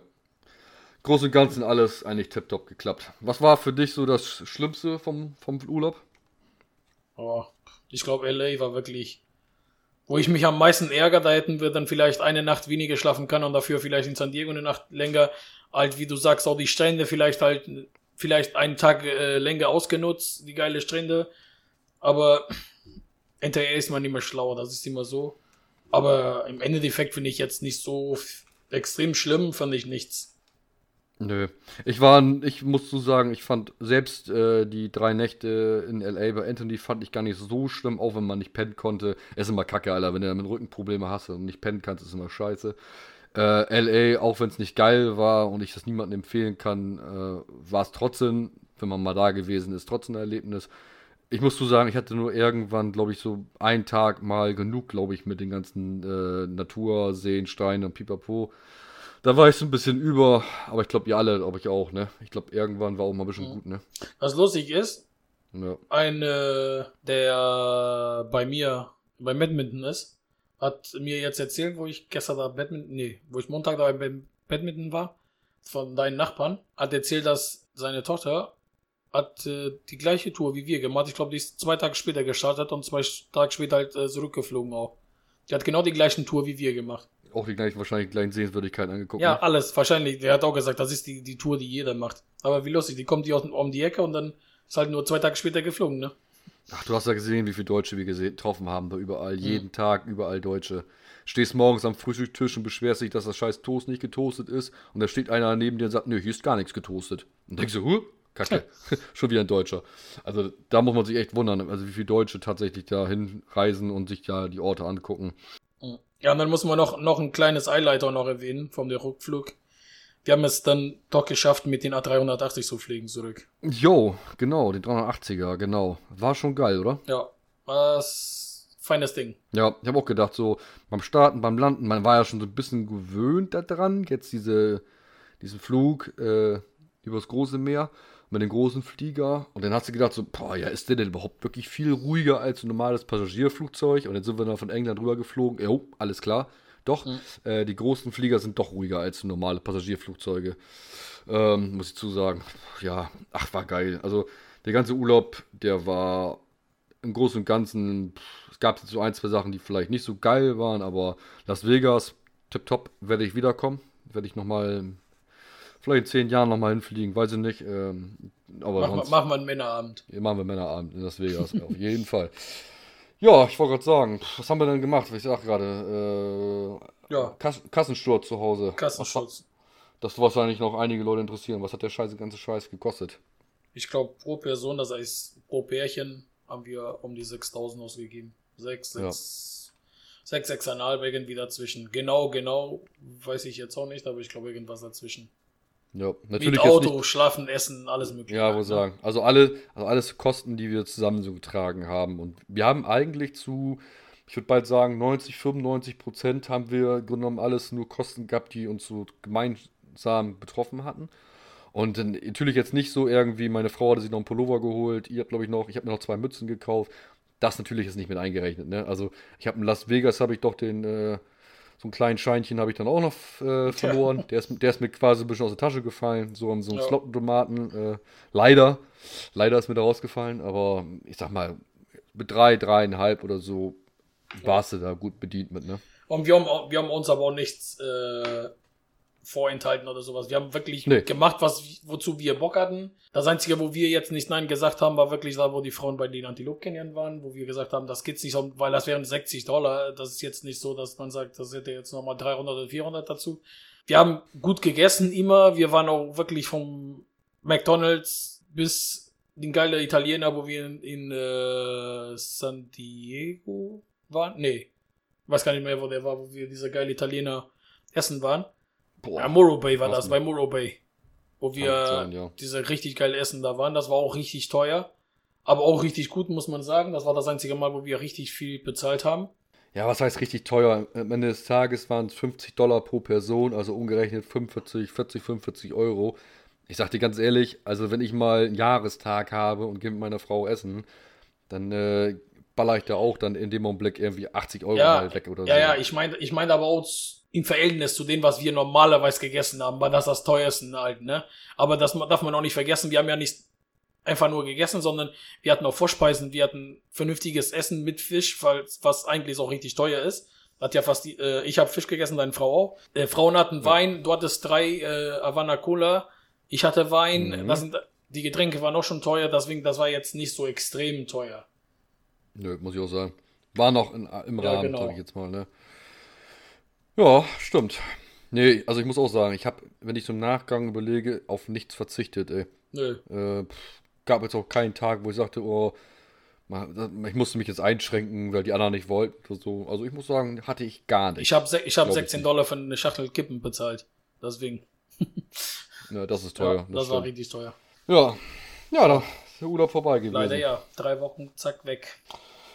Groß und Ganzen alles eigentlich tiptop geklappt. Was war für dich so das Schlimmste vom, vom Urlaub? oh, ich glaube, LA war wirklich, Wo ich mich am meisten ärgere, da hätten wir dann vielleicht eine Nacht weniger schlafen können und dafür vielleicht in San Diego eine Nacht länger, halt wie du sagst, auch die Strände vielleicht halt, vielleicht einen Tag äh, länger ausgenutzt, die geile Strände. Aber hinterher ist man immer schlauer, das ist immer so. Aber im Endeffekt finde ich jetzt nicht so extrem schlimm, fand ich nichts. Nö. Ich war, ich muss so sagen, ich fand selbst äh, die drei Nächte in LA bei Anthony fand ich gar nicht so schlimm, auch wenn man nicht pennen konnte. Es ist immer kacke, Alter. Wenn du damit Rückenprobleme hast und nicht pennen kannst, ist immer scheiße. Äh, LA, auch wenn es nicht geil war und ich das niemandem empfehlen kann, äh, war es trotzdem, wenn man mal da gewesen ist, trotzdem ein Erlebnis. Ich muss so sagen, ich hatte nur irgendwann, glaube ich, so einen Tag mal genug, glaube ich, mit den ganzen äh, Natur, Seen, Steinen und Pipapo. Da war ich so ein bisschen über, aber ich glaube, ihr alle, glaube ich auch, ne? Ich glaube, irgendwann war auch mal ein bisschen mhm. gut, ne? Was lustig ist, ja. ein, äh, der bei mir bei Badminton ist, hat mir jetzt erzählt, wo ich gestern da Badminton, nee, wo ich Montag da beim Badminton war, von deinen Nachbarn, hat erzählt, dass seine Tochter hat äh, die gleiche Tour wie wir gemacht. Ich glaube, die ist zwei Tage später gestartet und zwei Tage später halt äh, zurückgeflogen auch. Die hat genau die gleichen Tour wie wir gemacht auch die gleichen, wahrscheinlich gleichen Sehenswürdigkeiten angeguckt. Ja, ne? alles, wahrscheinlich. Der hat auch gesagt, das ist die, die Tour, die jeder macht. Aber wie lustig, die kommt die aus, um die Ecke und dann ist halt nur zwei Tage später geflogen, ne? Ach, du hast ja gesehen, wie viele Deutsche wir getroffen haben, da überall, mhm. jeden Tag, überall Deutsche. Stehst morgens am Frühstückstisch und beschwerst dich, dass das scheiß Toast nicht getoastet ist und da steht einer neben dir und sagt, nö, hier ist gar nichts getoastet. Und denkst du, huh, Kacke, schon wieder ein Deutscher. Also da muss man sich echt wundern, also wie viele Deutsche tatsächlich da hinreisen und sich da die Orte angucken. Ja, und dann muss man noch, noch ein kleines Eileiter noch erwähnen vom der Rückflug. Wir haben es dann doch geschafft, mit den A380 zu fliegen zurück. Jo, genau, die 380er, genau. War schon geil, oder? Ja, was feines Ding. Ja, ich habe auch gedacht, so beim Starten, beim Landen, man war ja schon so ein bisschen gewöhnt daran, jetzt diese, diesen Flug äh, übers große Meer mit dem großen Flieger. Und dann hast du gedacht, so, boah, ja, ist der denn überhaupt wirklich viel ruhiger als ein normales Passagierflugzeug? Und dann sind wir dann von England rüber geflogen. Jo, alles klar. Doch, mhm. äh, die großen Flieger sind doch ruhiger als normale Passagierflugzeuge. Ähm, muss ich zu sagen. Ja, ach, war geil. Also, der ganze Urlaub, der war im Großen und Ganzen. es gab so ein, zwei Sachen, die vielleicht nicht so geil waren, aber Las Vegas, tipptopp, werde ich wiederkommen. Werde ich nochmal vielleicht in zehn Jahren nochmal hinfliegen, weiß ich nicht. Ähm, aber Mach, sonst, machen wir einen Männerabend. Ja, machen wir Männerabend in Las Vegas, auf jeden Fall. Ja, ich wollte gerade sagen, was haben wir denn gemacht? Ich sag gerade, äh, ja. Kass Kassensturz zu Hause. Kassensturz. Das wahrscheinlich noch einige Leute interessieren. Was hat der scheiße ganze Scheiß gekostet? Ich glaube, pro Person, das heißt pro Pärchen, haben wir um die 6000 ausgegeben. 6, 6, ja. 6, 6,5 irgendwie dazwischen. Genau, genau, weiß ich jetzt auch nicht, aber ich glaube irgendwas dazwischen. Ja, natürlich. Mit Auto, nicht, Schlafen, Essen, alles mögliche. Ja, wo sagen. Also alle, also alles Kosten, die wir zusammen so getragen haben. Und wir haben eigentlich zu, ich würde bald sagen, 90, 95 Prozent haben wir genommen alles nur Kosten gehabt, die uns so gemeinsam betroffen hatten. Und natürlich jetzt nicht so irgendwie, meine Frau hatte sich noch einen Pullover geholt, ihr habt glaube ich noch, ich habe mir noch zwei Mützen gekauft. Das natürlich ist nicht mit eingerechnet. Ne? Also ich habe in Las Vegas habe ich doch den äh, so ein kleines Scheinchen habe ich dann auch noch äh, verloren. Ja. Der, ist, der ist mir quasi ein bisschen aus der Tasche gefallen. So, so ein ja. Slottentomaten. Äh, leider. Leider ist mir da rausgefallen. Aber ich sag mal, mit drei, dreieinhalb oder so warst du da gut bedient mit, ne? Und wir haben, wir haben uns aber auch nichts äh, vorenthalten oder sowas. Wir haben wirklich nee. gemacht, was, wozu wir Bock hatten. Das Einzige, wo wir jetzt nicht Nein gesagt haben, war wirklich da, wo die Frauen bei den Antilope Canyon waren, wo wir gesagt haben, das geht's nicht, weil das wären 60 Dollar. Das ist jetzt nicht so, dass man sagt, das hätte jetzt nochmal 300 oder 400 dazu. Wir haben gut gegessen immer. Wir waren auch wirklich vom McDonalds bis den geilen Italiener, wo wir in, in äh, San Diego waren. Nee, weiß gar nicht mehr, wo der war, wo wir dieser geile Italiener essen waren. Boah. Ja, Morro Bay war das, bei Morro Bay. Wo wir sein, ja. diese richtig geile Essen da waren. Das war auch richtig teuer. Aber auch richtig gut, muss man sagen. Das war das einzige Mal, wo wir richtig viel bezahlt haben. Ja, was heißt richtig teuer? Am Ende des Tages waren es 50 Dollar pro Person, also umgerechnet 45, 40, 45 Euro. Ich sag dir ganz ehrlich, also wenn ich mal einen Jahrestag habe und gehe mit meiner Frau essen, dann äh, baller ich da auch dann in dem Augenblick irgendwie 80 Euro ja, mal weg oder ja, so. Ja, ja, ich meine ich mein aber auch im Verhältnis zu dem, was wir normalerweise gegessen haben, war das das teuerste halt, ne? Aber das darf man auch nicht vergessen, wir haben ja nicht einfach nur gegessen, sondern wir hatten auch Vorspeisen, wir hatten vernünftiges Essen mit Fisch, was eigentlich auch richtig teuer ist. Hat ja fast die, äh, ich habe Fisch gegessen, deine Frau auch. Äh, Frauen hatten ja. Wein, du hattest drei äh, Havana Cola, ich hatte Wein, mhm. das sind, die Getränke waren auch schon teuer, deswegen das war jetzt nicht so extrem teuer. Nö, muss ich auch sagen. War noch in, im Rahmen, ja, genau. sag ich jetzt mal, ne? Ja, stimmt. Nee, also ich muss auch sagen, ich habe, wenn ich zum Nachgang überlege, auf nichts verzichtet, ey. Nö. Äh, gab jetzt auch keinen Tag, wo ich sagte, oh, ich musste mich jetzt einschränken, weil die anderen nicht wollten. So. Also ich muss sagen, hatte ich gar nicht. Ich habe ich hab 16 ich Dollar für eine Schachtel Kippen bezahlt. Deswegen. ja, das ist teuer. Ja, das, das war richtig teuer. Ja, ja, da der Urlaub vorbei gewesen. Leider ja, drei Wochen, zack, weg.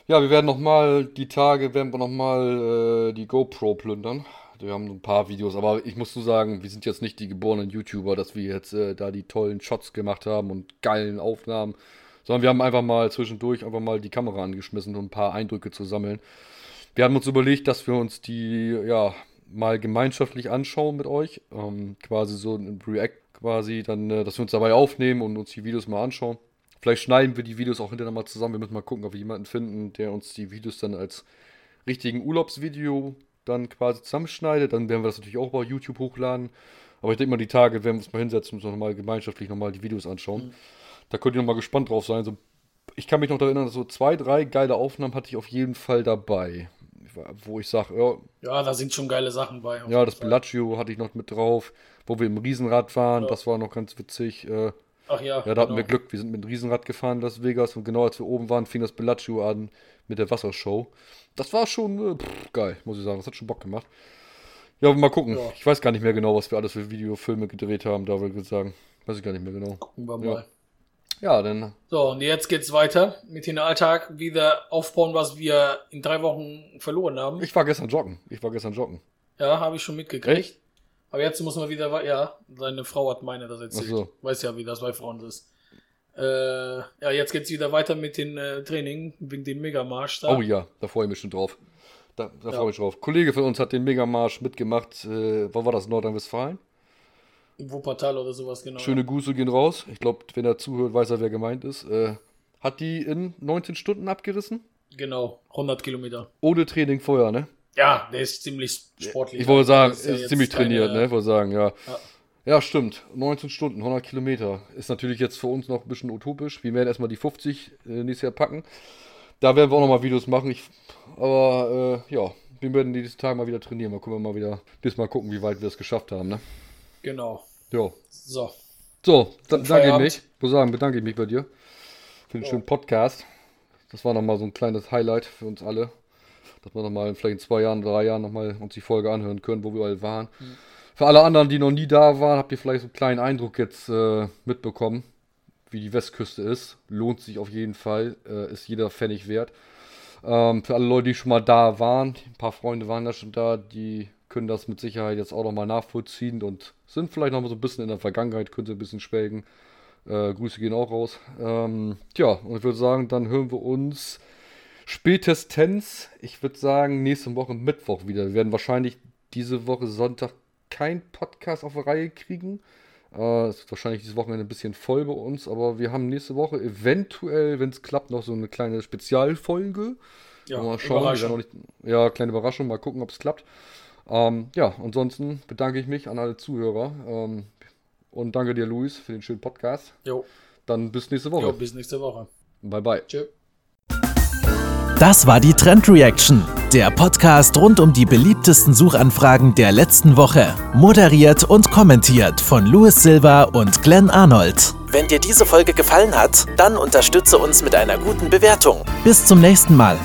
Ja, wir werden nochmal, die Tage werden wir nochmal äh, die GoPro plündern. Wir haben ein paar Videos, aber ich muss so sagen, wir sind jetzt nicht die geborenen YouTuber, dass wir jetzt äh, da die tollen Shots gemacht haben und geilen Aufnahmen, sondern wir haben einfach mal zwischendurch einfach mal die Kamera angeschmissen, um ein paar Eindrücke zu sammeln. Wir haben uns überlegt, dass wir uns die, ja, mal gemeinschaftlich anschauen mit euch. Ähm, quasi so ein React quasi, dann, äh, dass wir uns dabei aufnehmen und uns die Videos mal anschauen. Vielleicht schneiden wir die Videos auch hinterher mal zusammen. Wir müssen mal gucken, ob wir jemanden finden, der uns die Videos dann als richtigen Urlaubsvideo dann quasi zusammenschneidet. Dann werden wir das natürlich auch bei YouTube hochladen. Aber ich denke mal, die Tage werden wir uns mal hinsetzen und uns nochmal gemeinschaftlich nochmal die Videos anschauen. Mhm. Da könnt ihr nochmal gespannt drauf sein. So, ich kann mich noch daran erinnern, so zwei, drei geile Aufnahmen hatte ich auf jeden Fall dabei. Wo ich sage, ja. Ja, da sind schon geile Sachen bei. Ja, das Bellagio hatte ich noch mit drauf, wo wir im Riesenrad waren. Ja. Das war noch ganz witzig. Äh, Ach ja. Ja, da genau. hatten wir Glück. Wir sind mit dem Riesenrad gefahren in Las Vegas und genau als wir oben waren, fing das Bellagio an mit der Wassershow. Das war schon äh, pff, geil, muss ich sagen. Das hat schon Bock gemacht. Ja, mal gucken. Ja. Ich weiß gar nicht mehr genau, was wir alles für Videofilme gedreht haben, da würde ich sagen. Weiß ich gar nicht mehr genau. Gucken wir mal. Ja, ja dann. So, und jetzt geht's weiter mit dem Alltag wieder aufbauen, was wir in drei Wochen verloren haben. Ich war gestern joggen. Ich war gestern joggen. Ja, habe ich schon mitgekriegt. Echt? Aber jetzt muss man wieder, ja, seine Frau hat meine das erzählt. So. Weiß ja, wie das bei Frauen ist. Äh, ja, jetzt geht's wieder weiter mit dem äh, Training wegen dem Megamarsch. Da. Oh ja, da freue ich mich schon drauf. Da, da ja. freue ich mich drauf. Kollege von uns hat den Megamarsch mitgemacht. Äh, wo war das? Nordrhein-Westfalen? Wuppertal oder sowas, genau. Schöne Grüße gehen raus. Ich glaube, wenn er zuhört, weiß er, wer gemeint ist. Äh, hat die in 19 Stunden abgerissen? Genau, 100 Kilometer. Ohne Training vorher, ne? Ja, der ist ziemlich sportlich. Ich wollte sagen, ist, ist ziemlich trainiert, keine, ne? Ich wollte sagen, ja. ja. Ja, stimmt. 19 Stunden, 100 Kilometer. Ist natürlich jetzt für uns noch ein bisschen utopisch. Wir werden erstmal die 50 äh, nächstes Jahr packen. Da werden wir auch nochmal Videos machen. Ich, aber äh, ja, wir werden diese Tage mal wieder trainieren. Mal gucken wir mal wieder, bis mal gucken, wie weit wir es geschafft haben. Ne? Genau. Jo. So. So, dann danke ich mich. Ich muss sagen, bedanke ich mich bei dir für den ja. schönen Podcast. Das war nochmal so ein kleines Highlight für uns alle. Dass wir nochmal vielleicht in zwei Jahren, drei Jahren nochmal uns die Folge anhören können, wo wir alle waren. Mhm. Für alle anderen, die noch nie da waren, habt ihr vielleicht so einen kleinen Eindruck jetzt äh, mitbekommen, wie die Westküste ist. Lohnt sich auf jeden Fall, äh, ist jeder Pfennig wert. Ähm, für alle Leute, die schon mal da waren, ein paar Freunde waren da schon da, die können das mit Sicherheit jetzt auch nochmal nachvollziehen und sind vielleicht noch mal so ein bisschen in der Vergangenheit, können sie ein bisschen schwelgen. Äh, Grüße gehen auch raus. Ähm, tja, und ich würde sagen, dann hören wir uns spätestens, ich würde sagen, nächste Woche Mittwoch wieder. Wir werden wahrscheinlich diese Woche Sonntag keinen Podcast auf die Reihe kriegen. Äh, es ist wahrscheinlich dieses Wochenende ein bisschen voll bei uns, aber wir haben nächste Woche eventuell, wenn es klappt, noch so eine kleine Spezialfolge. Ja, mal schauen. Nicht, ja, kleine Überraschung, mal gucken, ob es klappt. Ähm, ja, ansonsten bedanke ich mich an alle Zuhörer. Ähm, und danke dir, Luis, für den schönen Podcast. Jo. Dann bis nächste Woche. Jo, bis nächste Woche. Bye, bye. Tschö. Das war die Trend Reaction, der Podcast rund um die beliebtesten Suchanfragen der letzten Woche. Moderiert und kommentiert von Louis Silva und Glenn Arnold. Wenn dir diese Folge gefallen hat, dann unterstütze uns mit einer guten Bewertung. Bis zum nächsten Mal.